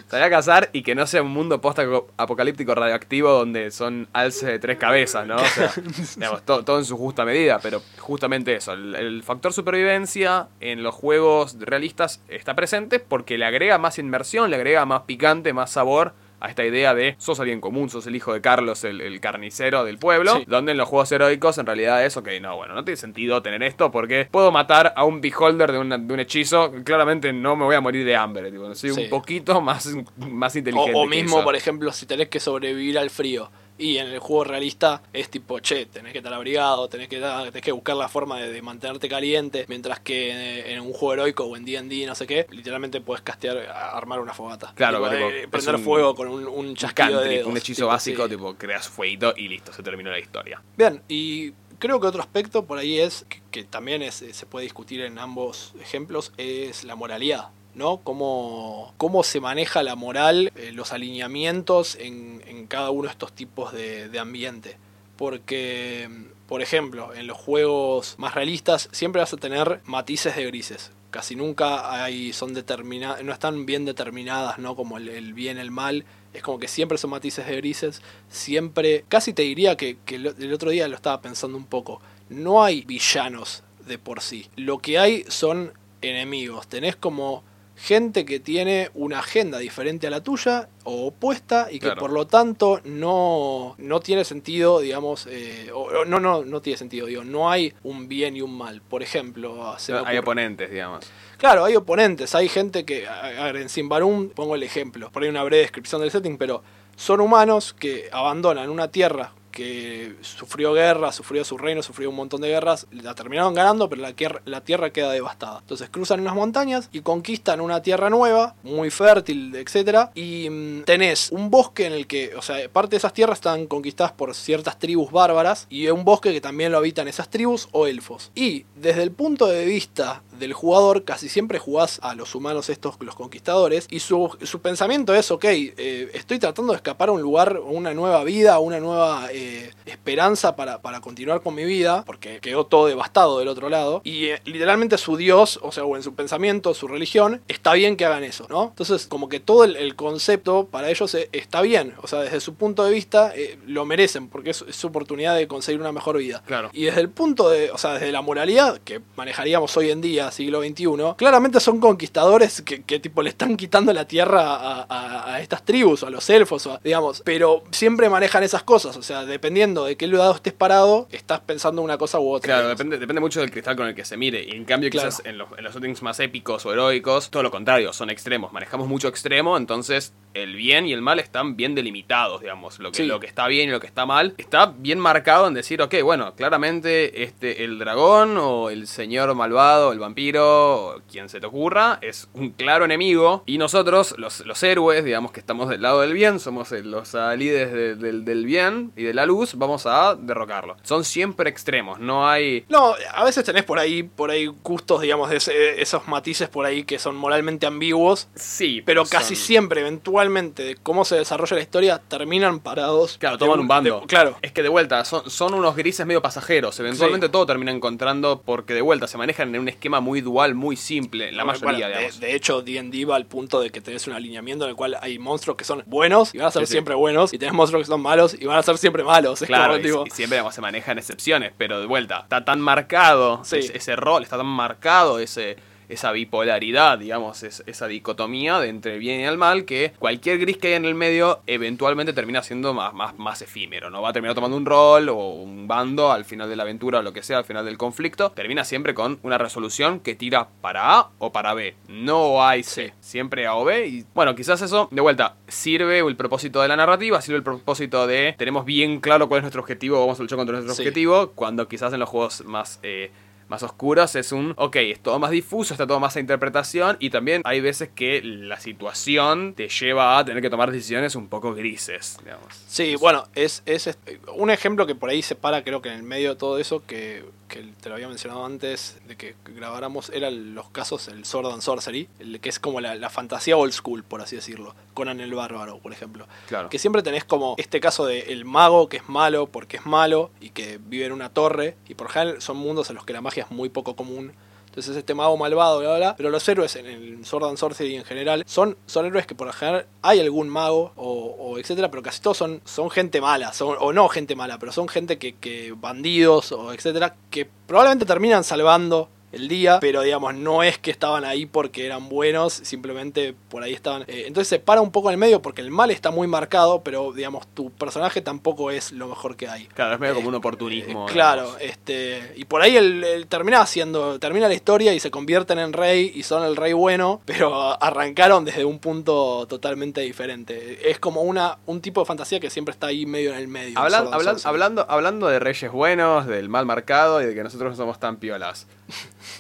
Speaker 1: Salí a cazar y que no sea un mundo post-apocalíptico radioactivo donde son alces de tres cabezas, ¿no? O sea, digamos, todo, todo en su justa medida, pero justamente eso. El, el factor supervivencia en los juegos realistas está presente porque le agrega más inmersión, le agrega más picante, más sabor a esta idea de sos alguien común, sos el hijo de Carlos, el, el carnicero del pueblo,
Speaker 2: Sí.
Speaker 1: donde en los juegos heroicos en realidad es, ok, no, bueno, no tiene sentido tener esto porque puedo matar a un beholder de, una- de un hechizo, claramente no me voy a morir de hambre, tipo, soy
Speaker 2: Sí.
Speaker 1: un poquito más, más
Speaker 2: O,
Speaker 1: inteligente.
Speaker 2: o
Speaker 1: que
Speaker 2: mismo, por ejemplo, si tenés que sobrevivir al frío. Y en el juego realista es tipo, che, tenés que estar abrigado, tenés que, dar- tenés que buscar la forma de, de mantenerte caliente. Mientras que en un juego heroico o en D&D, no sé qué, literalmente puedes castear, armar una fogata.
Speaker 1: Claro,
Speaker 2: Tipo,
Speaker 1: tipo,
Speaker 2: eh, prender
Speaker 1: un-
Speaker 2: fuego con un, un
Speaker 1: un
Speaker 2: chasquido de
Speaker 1: cantrip,
Speaker 2: dedos,
Speaker 1: un hechizo
Speaker 2: tipo,
Speaker 1: básico,
Speaker 2: sí.
Speaker 1: tipo, creas fueguito y listo, se terminó la historia.
Speaker 2: Bien, y creo que otro aspecto por ahí es, que, que también es, eh, se puede discutir en ambos ejemplos, es la moralidad. ¿No? Cómo, cómo se maneja la moral, eh, los alineamientos en, en cada uno de estos tipos de, de ambiente. Porque, por ejemplo, en los juegos más realistas siempre vas a tener matices de grises. Casi nunca hay, son determinadas, no están bien determinadas, ¿no? Como el, el bien, el mal. Es como que siempre son matices de grises. Siempre, casi te diría que, que el, el otro día lo estaba pensando un poco. No hay villanos de por sí. Lo que hay son enemigos. Tenés como gente que tiene una agenda diferente a la tuya o opuesta y que
Speaker 1: Claro.
Speaker 2: por lo tanto no, no tiene sentido, digamos, eh, o- no, no, no tiene sentido, digo, no hay un bien y un mal. Por ejemplo, se me
Speaker 1: Hay oponentes, digamos.
Speaker 2: Claro, hay oponentes, hay gente que, a a en Simbarum, pongo el ejemplo, por ahí una breve descripción del setting, pero son humanos que abandonan una tierra que sufrió guerra, sufrió su reino, sufrió un montón de guerras, la terminaron ganando, pero la, tierra- queda devastada. Entonces cruzan unas montañas y conquistan una tierra nueva, muy fértil, etc. Y mm, tenés un bosque en el que, o sea, parte de esas tierras están conquistadas por ciertas tribus bárbaras y un bosque que también lo habitan esas tribus o elfos. Y desde el punto de vista del jugador, casi siempre jugás a los humanos estos, los conquistadores, y su, su pensamiento es, ok, eh, estoy tratando de escapar a un lugar, una nueva vida, una nueva eh, esperanza para, para continuar con mi vida, porque quedó todo devastado del otro lado, y eh, literalmente su Dios, o sea, o en su pensamiento, su religión, está bien que hagan eso, ¿no? Entonces, como que todo el, el concepto para ellos está bien, o sea, desde su punto de vista, lo merecen, porque es, es su oportunidad de conseguir una mejor vida.
Speaker 1: Claro.
Speaker 2: Y desde el punto de, o sea, desde la moralidad que manejaríamos hoy en día, siglo XXI, claramente son conquistadores que, que tipo le están quitando la tierra a, a- a estas tribus, o a los elfos, o a- digamos, pero siempre manejan esas cosas, o sea, dependiendo de qué lado estés parado, estás pensando una cosa u otra.
Speaker 1: Claro,
Speaker 2: digamos.
Speaker 1: depende, depende mucho del cristal con el que se mire. Y en cambio,
Speaker 2: Claro.
Speaker 1: quizás en los, en los settings más épicos o heroicos, todo lo contrario, son extremos. Manejamos mucho extremo, entonces el bien y el mal están bien delimitados, digamos. Lo que,
Speaker 2: Sí.
Speaker 1: lo que está bien y lo que está mal está bien marcado en decir, ok, bueno, claramente este, el dragón o el señor malvado, el vampiro, o quien se te ocurra, es un claro enemigo. Y nosotros, los, los héroes, digamos que estamos del lado del bien, somos eh, los de- del- del bien y de la luz, vamos a derrocarlo. Son siempre extremos, no hay...
Speaker 2: No, a veces tenés por ahí, por ahí gustos, digamos, de ese- esos matices por ahí que son moralmente ambiguos,
Speaker 1: Sí,
Speaker 2: pero casi siempre, eventualmente, de cómo se desarrolla la historia, terminan parados.
Speaker 1: Claro, toman un bando.
Speaker 2: de- claro.
Speaker 1: Es que de vuelta, son, son unos grises medio pasajeros. Eventualmente
Speaker 2: Sí.
Speaker 1: todo termina encontrando porque de vuelta se manejan en un esquema muy dual, muy simple, la
Speaker 2: Bueno,
Speaker 1: mayoría,
Speaker 2: de,
Speaker 1: digamos.
Speaker 2: de hecho, D&D va al punto de que tenés un alineamiento en el cual hay monstruos que son buenos y van a ser
Speaker 1: Sí, sí.
Speaker 2: siempre buenos, y tenés monstruos que son malos y van a ser siempre malos. Es
Speaker 1: Claro,
Speaker 2: como,
Speaker 1: y,
Speaker 2: tipo,
Speaker 1: y siempre digamos, se manejan excepciones, pero de vuelta, está tan marcado
Speaker 2: Sí.
Speaker 1: ese, ese rol, está tan marcado ese, esa bipolaridad, digamos, es- esa dicotomía de entre el bien y el mal, que cualquier gris que hay en el medio eventualmente termina siendo más, más, más efímero, ¿no? Va a terminar tomando un rol o un bando al final de la aventura o lo que sea, al final del conflicto, termina siempre con una resolución que tira para A o para B. No hay C, siempre A o B. Y bueno, quizás eso, de vuelta, sirve el propósito de la narrativa, sirve el propósito de tenemos bien claro cuál es nuestro objetivo, vamos a luchar contra nuestro
Speaker 2: Sí.
Speaker 1: objetivo, cuando quizás en los juegos más... eh, más oscuros es un, ok, es todo más difuso, está todo más a interpretación y también hay veces que la situación te lleva a tener que tomar decisiones un poco grises, digamos.
Speaker 2: Sí, bueno, es, es un ejemplo que por ahí se para, creo que en el medio de todo eso, que, que te lo había mencionado antes de que grabáramos, eran los casos, el Sword and Sorcery, el que es como la, la fantasía old school, por así decirlo. Conan el Bárbaro, por ejemplo.
Speaker 1: Claro.
Speaker 2: Que siempre tenés como este caso de el mago que es malo porque es malo y que vive en una torre, y por general son mundos en los que la magia es muy poco común. Entonces este mago malvado, bla, bla. Pero los héroes en el Sword Sorcery en general son, son héroes que por lo general hay algún mago o, etcétera, pero casi todos son, son gente mala, o no gente mala, pero son gente que, que bandidos o etcétera, que probablemente terminan salvando el día, pero digamos, no es que estaban ahí porque eran buenos, simplemente por ahí estaban. eh, entonces se para un poco en el medio porque el mal está muy marcado, pero digamos, tu personaje tampoco es lo mejor que hay.
Speaker 1: Claro, es medio
Speaker 2: Eh,
Speaker 1: como un oportunismo.
Speaker 2: Eh, claro,
Speaker 1: digamos.
Speaker 2: este. Y por ahí él, él termina haciendo. Termina la historia y se convierten en rey y son el rey bueno. Pero arrancaron desde un punto totalmente diferente. Es como una, un tipo de fantasía que siempre está ahí medio en el medio.
Speaker 1: Hablan- hablan- hablando, hablando de reyes buenos, del mal marcado y de que nosotros no somos tan piolas.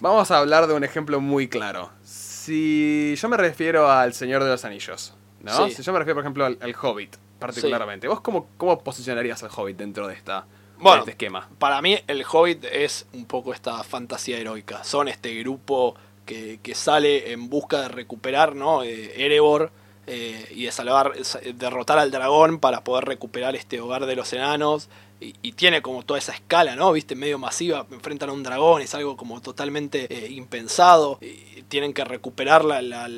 Speaker 1: Vamos a hablar de un ejemplo muy claro. Si yo me refiero al Señor de los Anillos, ¿no?
Speaker 2: Sí.
Speaker 1: Si yo me refiero, por ejemplo, al, al Hobbit, particularmente. ¿Vos cómo, cómo posicionarías al Hobbit dentro de, esta,
Speaker 2: Bueno,
Speaker 1: este esquema?
Speaker 2: Para mí, el Hobbit es un poco esta fantasía heroica. Son este grupo que, que sale en busca de recuperar, ¿no? Eh, Erebor eh, y de salvar, sa- derrotar al dragón para poder recuperar este hogar de los enanos. Y, tiene como toda esa escala, ¿no? Viste, medio masiva. Enfrentan a un dragón, es algo como totalmente eh, impensado. Tienen que recuperar la, la-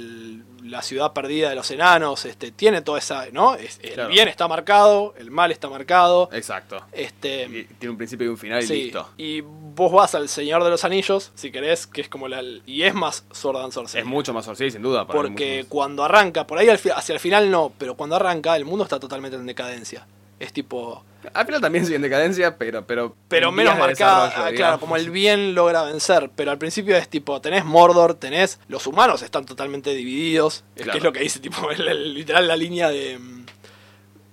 Speaker 2: la ciudad perdida de los enanos. Este, tiene toda esa, ¿no? Es- el
Speaker 1: Claro.
Speaker 2: bien está marcado, el mal está marcado.
Speaker 1: Exacto.
Speaker 2: Este,
Speaker 1: Y tiene un principio y un final y listo.
Speaker 2: y vos vas al Señor de los Anillos, si querés, que es como la... Y es más Sword and Sorcery.
Speaker 1: Es mucho más sí, sin duda. para
Speaker 2: Porque cuando arranca, por ahí hacia el final no, pero cuando arranca el mundo está totalmente en decadencia. Es tipo...
Speaker 1: Final también sigue en decadencia, pero... Pero,
Speaker 2: Pero
Speaker 1: en
Speaker 2: menos marcada, ah, claro, como el bien logra vencer. Pero al principio es tipo, tenés Mordor, tenés... Los humanos están totalmente divididos.
Speaker 1: Claro.
Speaker 2: que es lo que dice, tipo, el- el- literal la línea de...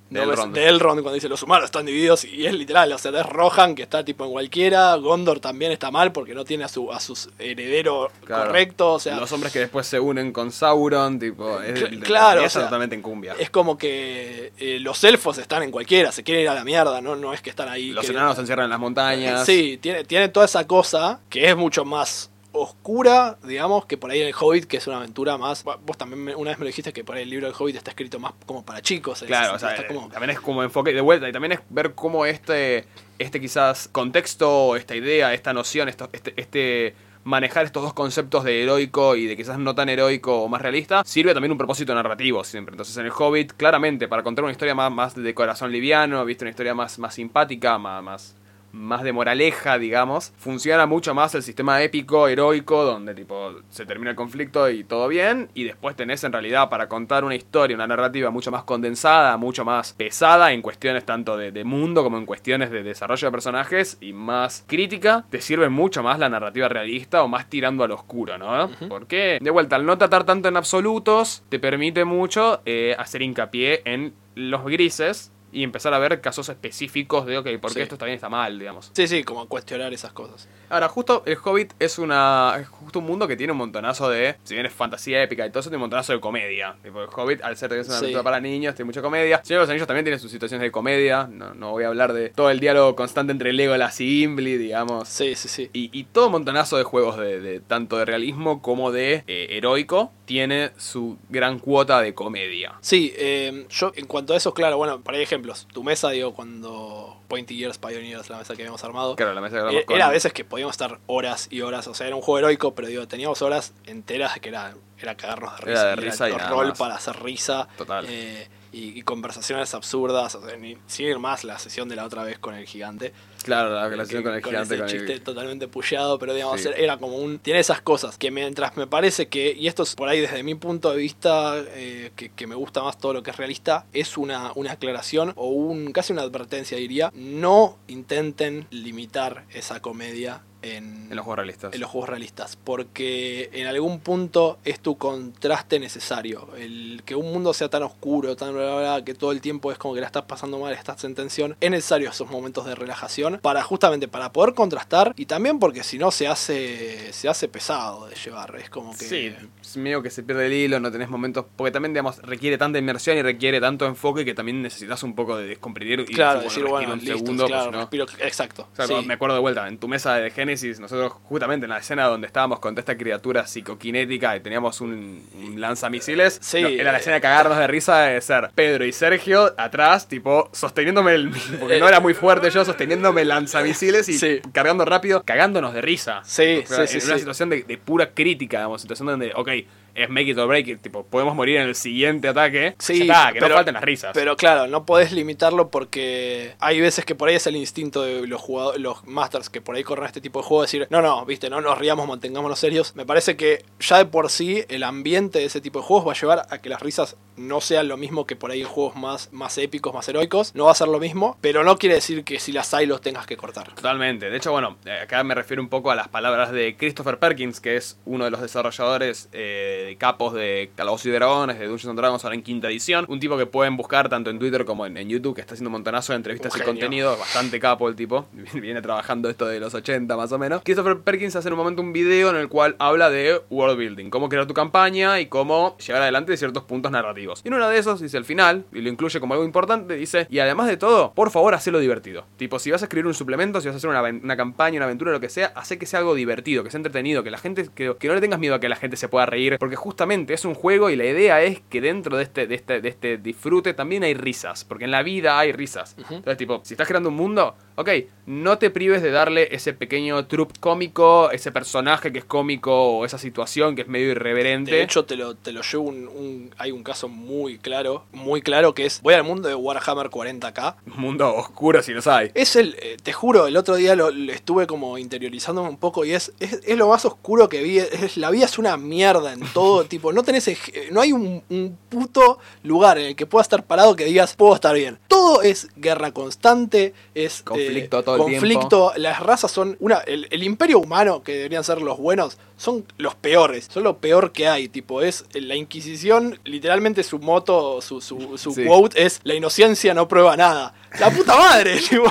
Speaker 1: De
Speaker 2: no,
Speaker 1: Elrond.
Speaker 2: de Elrond cuando dice los humanos están divididos y es literal, o sea, es Rohan que está tipo en cualquiera, Gondor también está mal porque no tiene a su a sus heredero
Speaker 1: Claro.
Speaker 2: correcto, o sea,
Speaker 1: Los hombres que después se unen con Sauron, tipo... Es,
Speaker 2: Cl- claro,
Speaker 1: es
Speaker 2: o sea,
Speaker 1: totalmente en cumbia.
Speaker 2: es como que eh, los elfos están en cualquiera, se quieren ir a la mierda, no, no es que están ahí.
Speaker 1: Los
Speaker 2: que-
Speaker 1: enanos se encierran en las montañas.
Speaker 2: Sí, tiene, tiene toda esa cosa que es mucho más oscura, digamos, que por ahí en el Hobbit, que es una aventura más. Vos también una vez me lo dijiste que por ahí el libro del Hobbit está escrito más como para chicos.
Speaker 1: Claro, o sea,
Speaker 2: sentido, está como-
Speaker 1: también es como enfoque de vuelta y también es ver cómo este, este quizás contexto, esta idea, esta noción, esto, este, este manejar estos dos conceptos de heroico y de quizás no tan heroico o más realista, sirve también un propósito narrativo siempre. Entonces en el Hobbit, claramente, para contar una historia más, más de corazón liviano, viste una historia más, más simpática, más, más, más de moraleja, digamos, funciona mucho más el sistema épico, heroico, donde tipo se termina el conflicto y todo bien, y después tenés en realidad para contar una historia, una narrativa mucho más condensada, mucho más pesada en cuestiones tanto de, de mundo como en cuestiones de desarrollo de personajes y más crítica, te sirve mucho más la narrativa realista o más tirando al oscuro, ¿no? Porque, de vuelta, al no tratar tanto en absolutos, te permite mucho eh, hacer hincapié en los grises y empezar a ver casos específicos de, ok, ¿por qué
Speaker 2: Sí.
Speaker 1: esto está bien está mal, digamos?
Speaker 2: Sí, sí, como cuestionar esas cosas.
Speaker 1: Ahora, justo el Hobbit es una es justo un mundo que tiene un montonazo de, si bien es fantasía épica y todo eso, tiene un montonazo de comedia. Tipo, el Hobbit, al ser que es una
Speaker 2: Sí.
Speaker 1: aventura para niños, tiene mucha comedia. Señor de los Anillos también tiene sus situaciones de comedia. No, no voy a hablar de todo el diálogo constante entre Legolas y Gimli, digamos.
Speaker 2: Sí, sí, sí.
Speaker 1: Y, y todo un montonazo de juegos de, de tanto de realismo como de eh, heroico tiene su gran cuota de comedia.
Speaker 2: Sí, eh, yo en cuanto a eso, claro, bueno, para ejemplos, tu mesa, digo, cuando Pointy Years Pioneers, la mesa que habíamos armado,
Speaker 1: Claro, la mesa que
Speaker 2: eh,
Speaker 1: hablamos con-
Speaker 2: era a veces que podíamos estar horas y horas, o sea, era un juego heroico, pero digo, teníamos horas enteras que era, era cagarnos de
Speaker 1: Era
Speaker 2: risa.
Speaker 1: de risa y
Speaker 2: el
Speaker 1: nada
Speaker 2: rol para hacer risa.
Speaker 1: Total.
Speaker 2: eh, y, y conversaciones absurdas, o sea, ni, sin ir más la sesión de la otra vez con el gigante.
Speaker 1: Claro, la
Speaker 2: que-
Speaker 1: relación con el
Speaker 2: con
Speaker 1: gigante.
Speaker 2: ese
Speaker 1: con el-
Speaker 2: chiste totalmente pullado, pero digamos,
Speaker 1: Sí.
Speaker 2: era como un... Tiene esas cosas que mientras me parece que, y esto es por ahí desde mi punto de vista, eh, que, que me gusta más todo lo que es realista, es una, una aclaración o un casi una advertencia diría, no intenten limitar esa comedia en,
Speaker 1: En los juegos realistas.
Speaker 2: en los juegos realistas, porque en algún punto es tu contraste necesario. El que un mundo sea tan oscuro, tan bla, bla, bla, que todo el tiempo es como que la estás pasando mal, estás en tensión, es necesario esos momentos de relajación para justamente para poder contrastar y también porque si no se hace se hace pesado de llevar, es como que
Speaker 1: Sí, es medio que se pierde el hilo, no tenés momentos. Porque también, digamos, requiere tanta inmersión y requiere tanto enfoque que también necesitas un poco de descomprimir y
Speaker 2: claro,
Speaker 1: decir, bueno, un
Speaker 2: listo,
Speaker 1: segundo,
Speaker 2: claro,
Speaker 1: si no-
Speaker 2: respiro- exacto.
Speaker 1: O sea,
Speaker 2: sí.
Speaker 1: cuando me acuerdo de vuelta, en tu mesa de Génesis, nosotros justamente en la escena donde estábamos con toda esta criatura psicoquinética y teníamos un, un lanzamisiles,
Speaker 2: Sí,
Speaker 1: no, era la
Speaker 2: eh.
Speaker 1: escena de cagarnos de risa de ser Pedro y Sergio atrás, tipo, sosteniéndome el... porque no era muy fuerte yo, sosteniéndome lanzamisiles y
Speaker 2: Sí.
Speaker 1: cargando rápido, cagándonos de risa.
Speaker 2: Sí,
Speaker 1: O sea,
Speaker 2: sí, sí,
Speaker 1: En una
Speaker 2: sí.
Speaker 1: situación de, de pura crítica, digamos, situación donde, ok, es make it or break it, tipo, podemos morir en el siguiente ataque.
Speaker 2: Sí,
Speaker 1: está, que
Speaker 2: pero-
Speaker 1: no falten las risas.
Speaker 2: Pero claro, no podés limitarlo porque hay veces que por ahí es el instinto de los jugadores, los masters que por ahí corren este tipo de juego, decir, no, no, viste, no nos riamos, mantengámonos serios. Me parece que ya de por sí el ambiente de ese tipo de juegos va a llevar a que las risas no sean lo mismo que por ahí en juegos más, más épicos, más heroicos. No va a ser lo mismo, pero no quiere decir que si las hay los tengas que cortar.
Speaker 1: Totalmente. De hecho, bueno, eh, acá me refiero un poco a las palabras de Christopher Perkins, que es uno de los desarrolladores eh, de capos de Calabozos y Dragones, de Dungeons and Dragons, ahora en quinta edición. Un tipo que pueden buscar tanto en Twitter como en, en YouTube, que está haciendo un montonazo de entrevistas
Speaker 2: Un
Speaker 1: y
Speaker 2: genio.
Speaker 1: contenido. Bastante capo el tipo. Viene trabajando esto de los 80 más o menos. Christopher Perkins hace en un momento un video en el cual habla de world building, cómo crear tu campaña y cómo llegar adelante de ciertos puntos narrativos. Y en uno de esos dice al final, y lo incluye como algo importante, dice, y además de todo, por favor, hacelo divertido. Tipo, si vas a escribir un suplemento, si vas a hacer una, campaña, una aventura, lo que sea, hace que sea algo divertido, que sea entretenido, que la gente, que, que no le tengas miedo a que la gente se pueda reír, porque justamente es un juego y la idea es que dentro de este, de este, de este disfrute también hay risas, porque en la vida hay risas. Entonces, tipo, si estás creando un mundo, ok, no te prives de darle ese pequeño trup cómico, ese personaje que es cómico o esa situación que es medio irreverente.
Speaker 2: De hecho, te lo, te lo llevo un, un- Hay un caso muy claro, muy claro, que es. Voy al mundo de Warhammer 40k.
Speaker 1: un mundo oscuro si los hay.
Speaker 2: Es el. eh, te juro, el otro día lo, lo estuve como interiorizando un poco y es, es, es lo más oscuro que vi. Es, la vida es una mierda en todo. tipo, no tenés. ej- No hay un, un puto lugar en el que puedas estar parado que digas, puedo estar bien. Todo es guerra constante, es. eh,
Speaker 1: Conflicto todo el
Speaker 2: conflicto. Las razas son. una El, el imperio humano, que deberían ser los buenos, son los peores. Son lo peor que hay. Tipo, es la Inquisición, literalmente su moto, su, su, su
Speaker 1: Sí.
Speaker 2: quote es: La inocencia no prueba nada. La puta madre, tipo.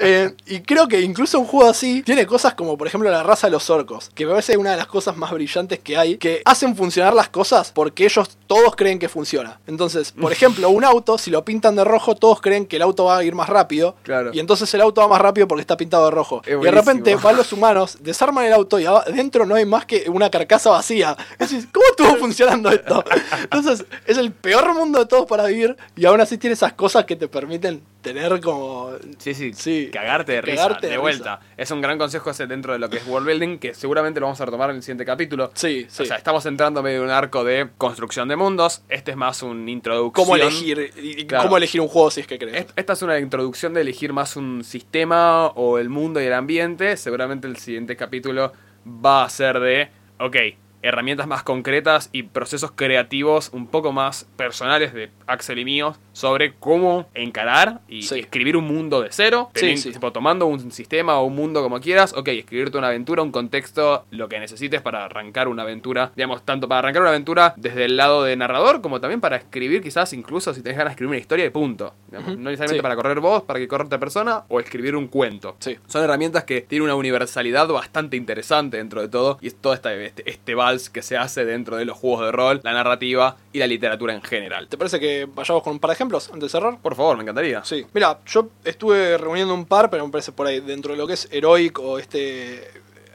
Speaker 2: Eh, y creo que incluso un juego así tiene cosas como, por ejemplo, la raza de los orcos, que me parece una de las cosas más brillantes que hay, que hacen funcionar las cosas porque ellos todos creen que funciona. Entonces, por ejemplo, un auto, si lo pintan de rojo, todos creen que el auto va a ir más rápido.
Speaker 1: Claro.
Speaker 2: Y entonces el auto va más rápido porque está pintado de rojo.
Speaker 1: Es
Speaker 2: y de repente van los humanos, desarman el auto y adentro no hay más que una carcasa vacía. Entonces, ¿cómo estuvo funcionando esto? Entonces, es el peor mundo de todos para vivir y aún así tiene esas cosas que te permiten tener como...
Speaker 1: Sí, sí,
Speaker 2: Sí.
Speaker 1: cagarte de risa,
Speaker 2: Cagarte
Speaker 1: de,
Speaker 2: de
Speaker 1: vuelta. Es un gran consejo ese dentro de lo que es world building, que seguramente lo vamos a retomar en el siguiente capítulo.
Speaker 2: Sí, sí.
Speaker 1: O sea, estamos entrando medio en un arco de construcción de mundos. Este es más un introducción.
Speaker 2: ¿Cómo elegir, y- y
Speaker 1: Claro.
Speaker 2: cómo elegir un juego si es que?
Speaker 1: Est- Esta es una introducción de elegir más un sistema o el mundo y el ambiente. Seguramente el siguiente capítulo va a ser de, ok, herramientas más concretas y procesos creativos un poco más personales de Axel y míos sobre cómo encarar y
Speaker 2: Sí.
Speaker 1: escribir un mundo de cero,
Speaker 2: Sí,
Speaker 1: teniendo-
Speaker 2: sí.
Speaker 1: tipo, tomando un sistema o un mundo como quieras, ok, escribirte una aventura, un contexto, lo que necesites para arrancar una aventura, digamos, tanto para arrancar una aventura desde el lado de narrador, como también para escribir quizás incluso si tenés ganas de escribir una historia de punto. digamos, No necesariamente para correr vos, para que corra otra persona, o escribir un cuento.
Speaker 2: Sí.
Speaker 1: Son herramientas que tienen una universalidad bastante interesante dentro de todo, y es todo este, este que se hace dentro de los juegos de rol, la narrativa y la literatura en general.
Speaker 2: ¿Te parece que vayamos con un par de ejemplos antes de cerrar?
Speaker 1: Por favor, me encantaría.
Speaker 2: Sí. Mira, yo estuve reuniendo un par, pero me parece por ahí dentro de lo que es heroic o este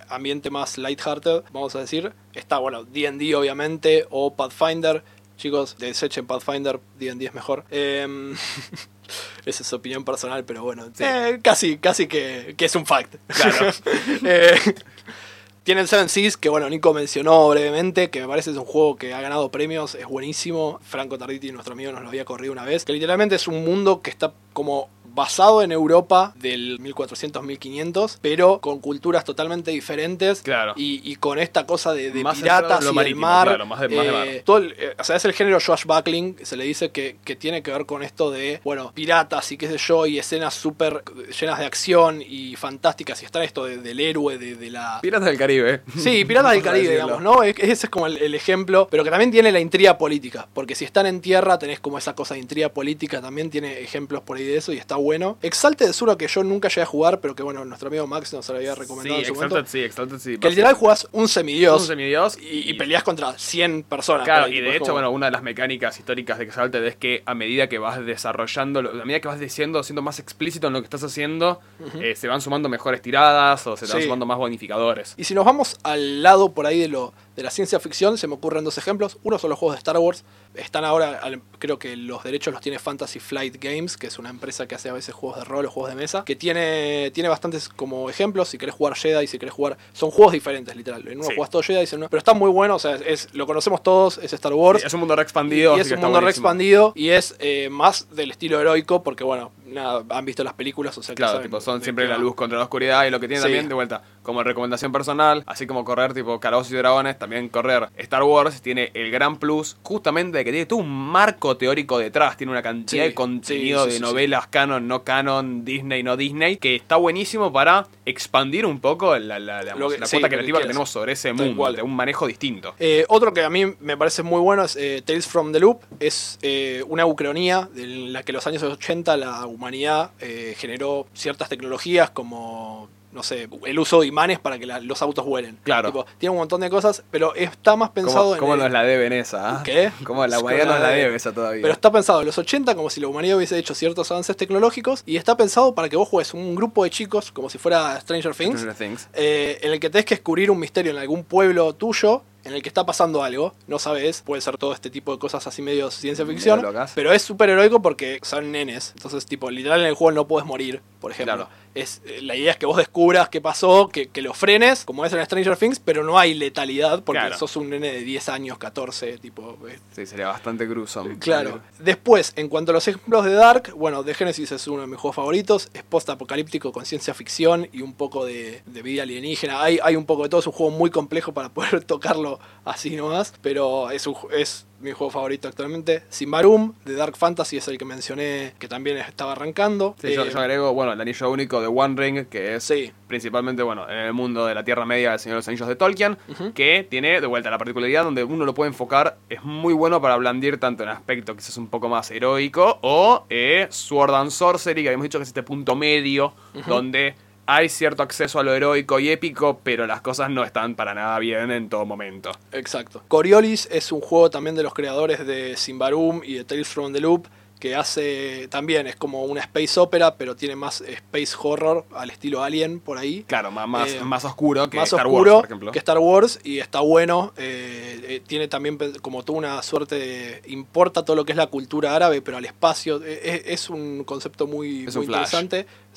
Speaker 2: ambiente más lighthearted, vamos a decir, está, bueno, D&D obviamente, o Pathfinder. Chicos, desechen Pathfinder, D&D es mejor. Em, esa es opinión personal, pero bueno,
Speaker 1: Sí.
Speaker 2: eh, casi, casi que, que es un fact.
Speaker 1: Claro.
Speaker 2: Eh, tienen Seven Seas, que bueno, Nico mencionó brevemente, que me parece es un juego que ha ganado premios, es buenísimo. Franco Tarditi, nuestro amigo, nos lo había corrido una vez. Que literalmente es un mundo que está como basado en Europa del 1400-1500, pero con culturas totalmente diferentes.
Speaker 1: Claro.
Speaker 2: Y, y con esta cosa de, de
Speaker 1: Más
Speaker 2: piratas y
Speaker 1: marítimo,
Speaker 2: mar.
Speaker 1: claro, más de- más de mar.
Speaker 2: eh, todo el- eh, o sea, es el género Josh Buckling, se le dice que, que tiene que ver con esto de, bueno, piratas y qué sé yo, y escenas súper llenas de acción y fantásticas, y está esto de- del héroe, de, de la...
Speaker 1: Piratas del Caribe.
Speaker 2: Sí, Piratas del Caribe, digamos, ¿no? Es- Ese es como el, el ejemplo, pero que también tiene la intriga política, porque si están en tierra tenés como esa cosa de intriga política, también tiene ejemplos por ahí de eso y está bueno. Exalte de Suro que yo nunca llegué a jugar, pero que bueno, nuestro amigo Max nos lo había recomendado
Speaker 1: Sí,
Speaker 2: en su momento.
Speaker 1: Exalted sí, Exalted sí.
Speaker 2: Que literal jugás un semidios
Speaker 1: un semidios
Speaker 2: y, y peleás contra 100 personas.
Speaker 1: Claro, y de
Speaker 2: es
Speaker 1: hecho,
Speaker 2: como-
Speaker 1: bueno, una de las mecánicas históricas de Exalted es que a medida que vas desarrollando, a medida que vas diciendo, siendo más explícito en lo que estás haciendo, eh, se van sumando mejores tiradas o se van
Speaker 2: Sí.
Speaker 1: sumando más bonificadores.
Speaker 2: Y si nos vamos al lado por ahí de lo de la ciencia ficción, se me ocurren dos ejemplos. Uno son los juegos de Star Wars. están ahora, creo que los derechos los tiene Fantasy Flight Games, que es una empresa que hace a veces juegos de rol o juegos de mesa, que tiene, tiene bastantes como ejemplos, si querés jugar Jedi, si querés jugar... Son juegos diferentes, literal. En uno
Speaker 1: Sí.
Speaker 2: todo Jedi, en uno- pero está muy bueno, o sea, es, lo conocemos todos, es Star Wars.
Speaker 1: Es un mundo re expandido.
Speaker 2: Y es un mundo re expandido y es eh, más del estilo heroico, porque bueno, nada, han visto las películas, o sea que
Speaker 1: Claro,
Speaker 2: saben
Speaker 1: tipo, son siempre la luz contra la oscuridad y lo que tiene
Speaker 2: Sí.
Speaker 1: también, de vuelta, como recomendación personal, así como correr tipo Calabozos y Dragones, también correr Star Wars tiene el gran plus justamente de que tiene todo un marco teórico detrás, tiene una cantidad
Speaker 2: Sí,
Speaker 1: de contenido
Speaker 2: sí, sí,
Speaker 1: de novelas canon, no canon, Disney, no Disney, que está buenísimo para expandir un poco la, la,
Speaker 2: que-
Speaker 1: la cuota
Speaker 2: que
Speaker 1: creativa que, tenemos sobre ese mundo,
Speaker 2: cual.
Speaker 1: de un manejo distinto.
Speaker 2: Eh, otro que a mí me parece muy bueno es eh, Tales from the Loop. Es eh, una ucronía en la que en los años 80 la humanidad generó ciertas tecnologías como, no sé, el uso de imanes para que la- los autos vuelen.
Speaker 1: Claro.
Speaker 2: Tipo, tiene un montón de cosas, pero está más pensado
Speaker 1: ¿Cómo,
Speaker 2: en...
Speaker 1: cómo
Speaker 2: el-
Speaker 1: nos la deben esa? ah?
Speaker 2: ¿Qué?
Speaker 1: ¿Cómo la humanidad
Speaker 2: como
Speaker 1: nos
Speaker 2: la
Speaker 1: la
Speaker 2: de-
Speaker 1: debe esa todavía?
Speaker 2: Pero está pensado en los 80 como si la humanidad hubiese hecho ciertos avances tecnológicos y está pensado para que vos juegues un grupo de chicos como si fuera Stranger Things
Speaker 1: Stranger Things.
Speaker 2: eh, en el que tenés que descubrir un misterio en algún pueblo tuyo en el que está pasando algo, no sabes, puede ser todo este tipo de cosas así medio ciencia ficción, pero es súper heroico porque son nenes, entonces tipo, literal en el juego no puedes morir, por ejemplo.
Speaker 1: Claro.
Speaker 2: Es, eh, la idea es que vos descubras qué pasó, que, que lo frenes, como es en Stranger Things, pero no hay letalidad porque
Speaker 1: Claro.
Speaker 2: sos un nene de 10 años, 14, tipo... eh,
Speaker 1: Sí, sería bastante gruesome.
Speaker 2: Claro. Después, en cuanto a los ejemplos de Dark, bueno, The Genesis es uno de mis juegos favoritos. Es post-apocalíptico con ciencia ficción y un poco de, de vida alienígena. Hay, hay un poco de todo. Es un juego muy complejo para poder tocarlo así nomás. Pero es, un es mi juego favorito actualmente. Simbarum, de Dark Fantasy, es el que mencioné que también estaba arrancando.
Speaker 1: Sí, yo,
Speaker 2: Eh,
Speaker 1: yo agrego, bueno, el anillo único de One Ring, que es
Speaker 2: Sí.
Speaker 1: principalmente, bueno, en el mundo de la Tierra Media del Señor de los Anillos de Tolkien, que tiene de vuelta la particularidad donde uno lo puede enfocar, es muy bueno para blandir tanto en aspecto quizás un poco más heroico, o eh, Sword and Sorcery, que habíamos dicho que es este punto medio, donde hay cierto acceso a lo heroico y épico, pero las cosas no están para nada bien en todo momento.
Speaker 2: Exacto. Coriolis es un juego también de los creadores de Simbarum y de Tales from the Loop, que hace también, es como una space opera, pero tiene más space horror al estilo Alien por ahí.
Speaker 1: Claro, más, más,
Speaker 2: Eh,
Speaker 1: más oscuro que
Speaker 2: más
Speaker 1: Star
Speaker 2: oscuro
Speaker 1: Wars, por ejemplo.
Speaker 2: que Star Wars y está bueno. eh, eh, tiene también como toda una suerte de... Importa todo lo que es la cultura árabe, pero al espacio. eh, es, es un concepto muy,
Speaker 1: Es
Speaker 2: muy
Speaker 1: flash.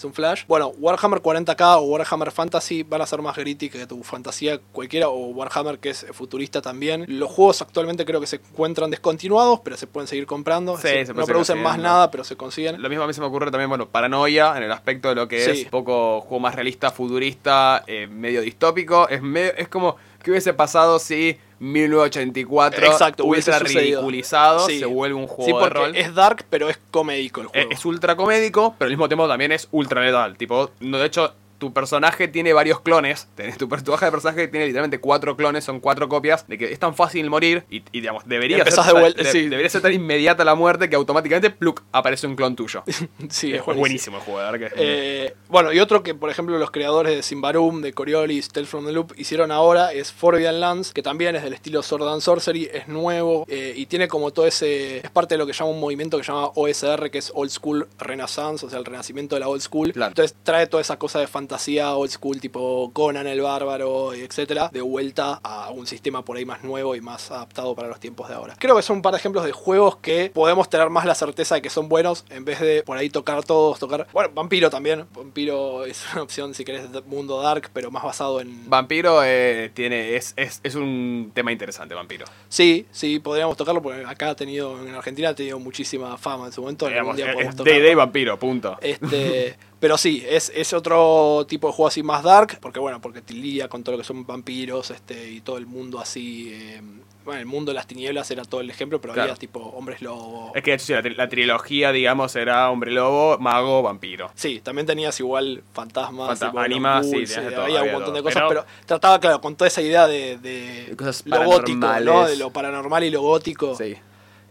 Speaker 2: Es un flash. Bueno, Warhammer 40k o Warhammer Fantasy van a ser más gritty que tu fantasía cualquiera o Warhammer que es futurista también. Los juegos actualmente creo que se encuentran descontinuados, pero se pueden seguir comprando.
Speaker 1: Sí,
Speaker 2: decir,
Speaker 1: se
Speaker 2: no producen más nada, pero se consiguen.
Speaker 1: Lo mismo a mí se me ocurre también, bueno, paranoia en el aspecto de lo que
Speaker 2: Sí.
Speaker 1: es un poco juego más realista, futurista, eh, medio distópico. Es, medio- es como que hubiese pasado si 1984
Speaker 2: Exacto,
Speaker 1: ultra ridiculizado
Speaker 2: Sí.
Speaker 1: se vuelve un juego
Speaker 2: Sí,
Speaker 1: de
Speaker 2: porque
Speaker 1: rol.
Speaker 2: es dark, pero es comédico el
Speaker 1: Eh,
Speaker 2: juego.
Speaker 1: Es ultra comédico, pero al mismo tiempo también es ultra letal. Tipo, no, de hecho, tu personaje tiene varios clones. Tenés tu personaje de personaje tiene literalmente cuatro clones, son cuatro copias. De que es tan fácil morir y, y, digamos, debería ser,
Speaker 2: de vuelta,
Speaker 1: de-
Speaker 2: sí.
Speaker 1: debería ser tan inmediata la muerte que automáticamente pluk, aparece un clon tuyo.
Speaker 2: sí,
Speaker 1: es buenísimo el juego,
Speaker 2: Eh, bueno, y otro que, por ejemplo, los creadores de Simbarum, de Coriolis, Tales from the Loop hicieron ahora es Forbidden Lands, que también es del estilo Sword and Sorcery, es nuevo eh, y tiene como todo ese. Es parte de lo que llama un movimiento que se llama OSR, que es Old School Renaissance, o sea, el renacimiento de la Old School.
Speaker 1: Claro.
Speaker 2: Entonces trae toda esa cosa de fantasía old school, tipo Conan el Bárbaro, etcétera, de vuelta a un sistema por ahí más nuevo y más adaptado para los tiempos de ahora. Creo que son un par de ejemplos de juegos que podemos tener más la certeza de que son buenos en vez de por ahí tocar todos, tocar. Bueno, Vampiro también. Vampiro es una opción si querés mundo dark, pero más basado en.
Speaker 1: Vampiro eh, tiene, es, es, es un tema interesante, Vampiro.
Speaker 2: Sí, sí, podríamos tocarlo porque acá ha tenido, en Argentina ha tenido muchísima fama en su momento.
Speaker 1: Digamos,
Speaker 2: algún día
Speaker 1: es
Speaker 2: podemos
Speaker 1: es
Speaker 2: tocarlo.
Speaker 1: D&D Vampiro, punto.
Speaker 2: Este, pero sí, es, es otro tipo de juego así más dark, porque bueno, porque te lidia con todo lo que son vampiros, este, y todo el mundo así. eh, bueno, el mundo de las tinieblas era todo el ejemplo, pero
Speaker 1: Claro.
Speaker 2: había tipo hombres lobo.
Speaker 1: Es que de hecho sí, la, tri- la trilogía, digamos, era Hombre Lobo, Mago, Vampiro.
Speaker 2: Sí, también tenías igual fantasmas,
Speaker 1: Fanta-
Speaker 2: tipo, los
Speaker 1: ánimas, sí,
Speaker 2: eh,
Speaker 1: todo,
Speaker 2: había un
Speaker 1: había
Speaker 2: montón de cosas, pero,
Speaker 1: Pero-
Speaker 2: trataba, claro, con toda esa idea de, de
Speaker 1: De cosas
Speaker 2: lo gótico, ¿no? De lo paranormal y lo gótico.
Speaker 1: Sí.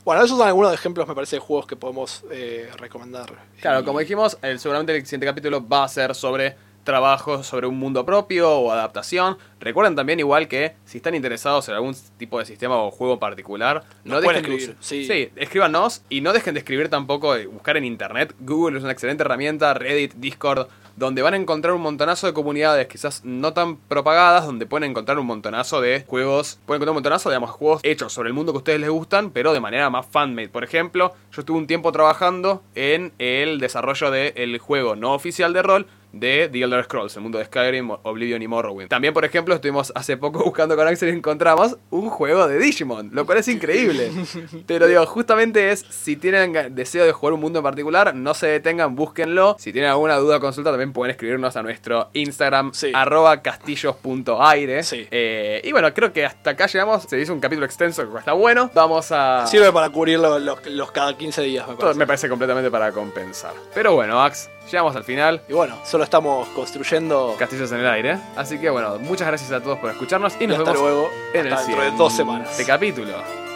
Speaker 2: Bueno, esos son algunos ejemplos, me parece, de juegos que podemos eh, recomendar.
Speaker 1: Claro, como dijimos, el- seguramente el siguiente capítulo va a ser sobre trabajo sobre un mundo propio o adaptación. Recuerden también igual que si están interesados en algún tipo de sistema o juego particular, no dejen de
Speaker 2: sí.
Speaker 1: sí, escríbanos y no dejen de escribir tampoco, de buscar en internet. Google es una excelente herramienta, Reddit, Discord, donde van a encontrar un montonazo de comunidades quizás no tan propagadas, donde pueden encontrar un montonazo de juegos, pueden encontrar un montonazo, digamos, juegos hechos sobre el mundo que a ustedes les gustan, pero de manera más fanmade. Por ejemplo, yo estuve un tiempo trabajando en el desarrollo del juego no oficial de rol de The Elder Scrolls, el mundo de Skyrim, Oblivion y Morrowind. También, por ejemplo, estuvimos hace poco buscando con Axel y encontramos un juego de Digimon, lo cual es increíble. Pero digo, justamente es, si tienen deseo de jugar un mundo en particular, no se detengan, búsquenlo. Si tienen alguna duda o consulta, también pueden escribirnos a nuestro Instagram,
Speaker 2: Sí.
Speaker 1: arroba castillos.aire.
Speaker 2: Sí.
Speaker 1: Eh, y bueno, creo que hasta acá llegamos. Se hizo un capítulo extenso que está bueno. Vamos a...
Speaker 2: Sirve para cubrir los, los- los cada 15 días, me parece.
Speaker 1: me parece completamente para compensar. Pero bueno, Ax, llegamos al final.
Speaker 2: Y bueno, solo estamos construyendo.
Speaker 1: Castillos en el aire. Así que bueno, muchas gracias a todos por escucharnos y
Speaker 2: Y
Speaker 1: nos
Speaker 2: hasta
Speaker 1: vemos
Speaker 2: luego.
Speaker 1: en el
Speaker 2: dentro de dos semanas.
Speaker 1: siguiente capítulo.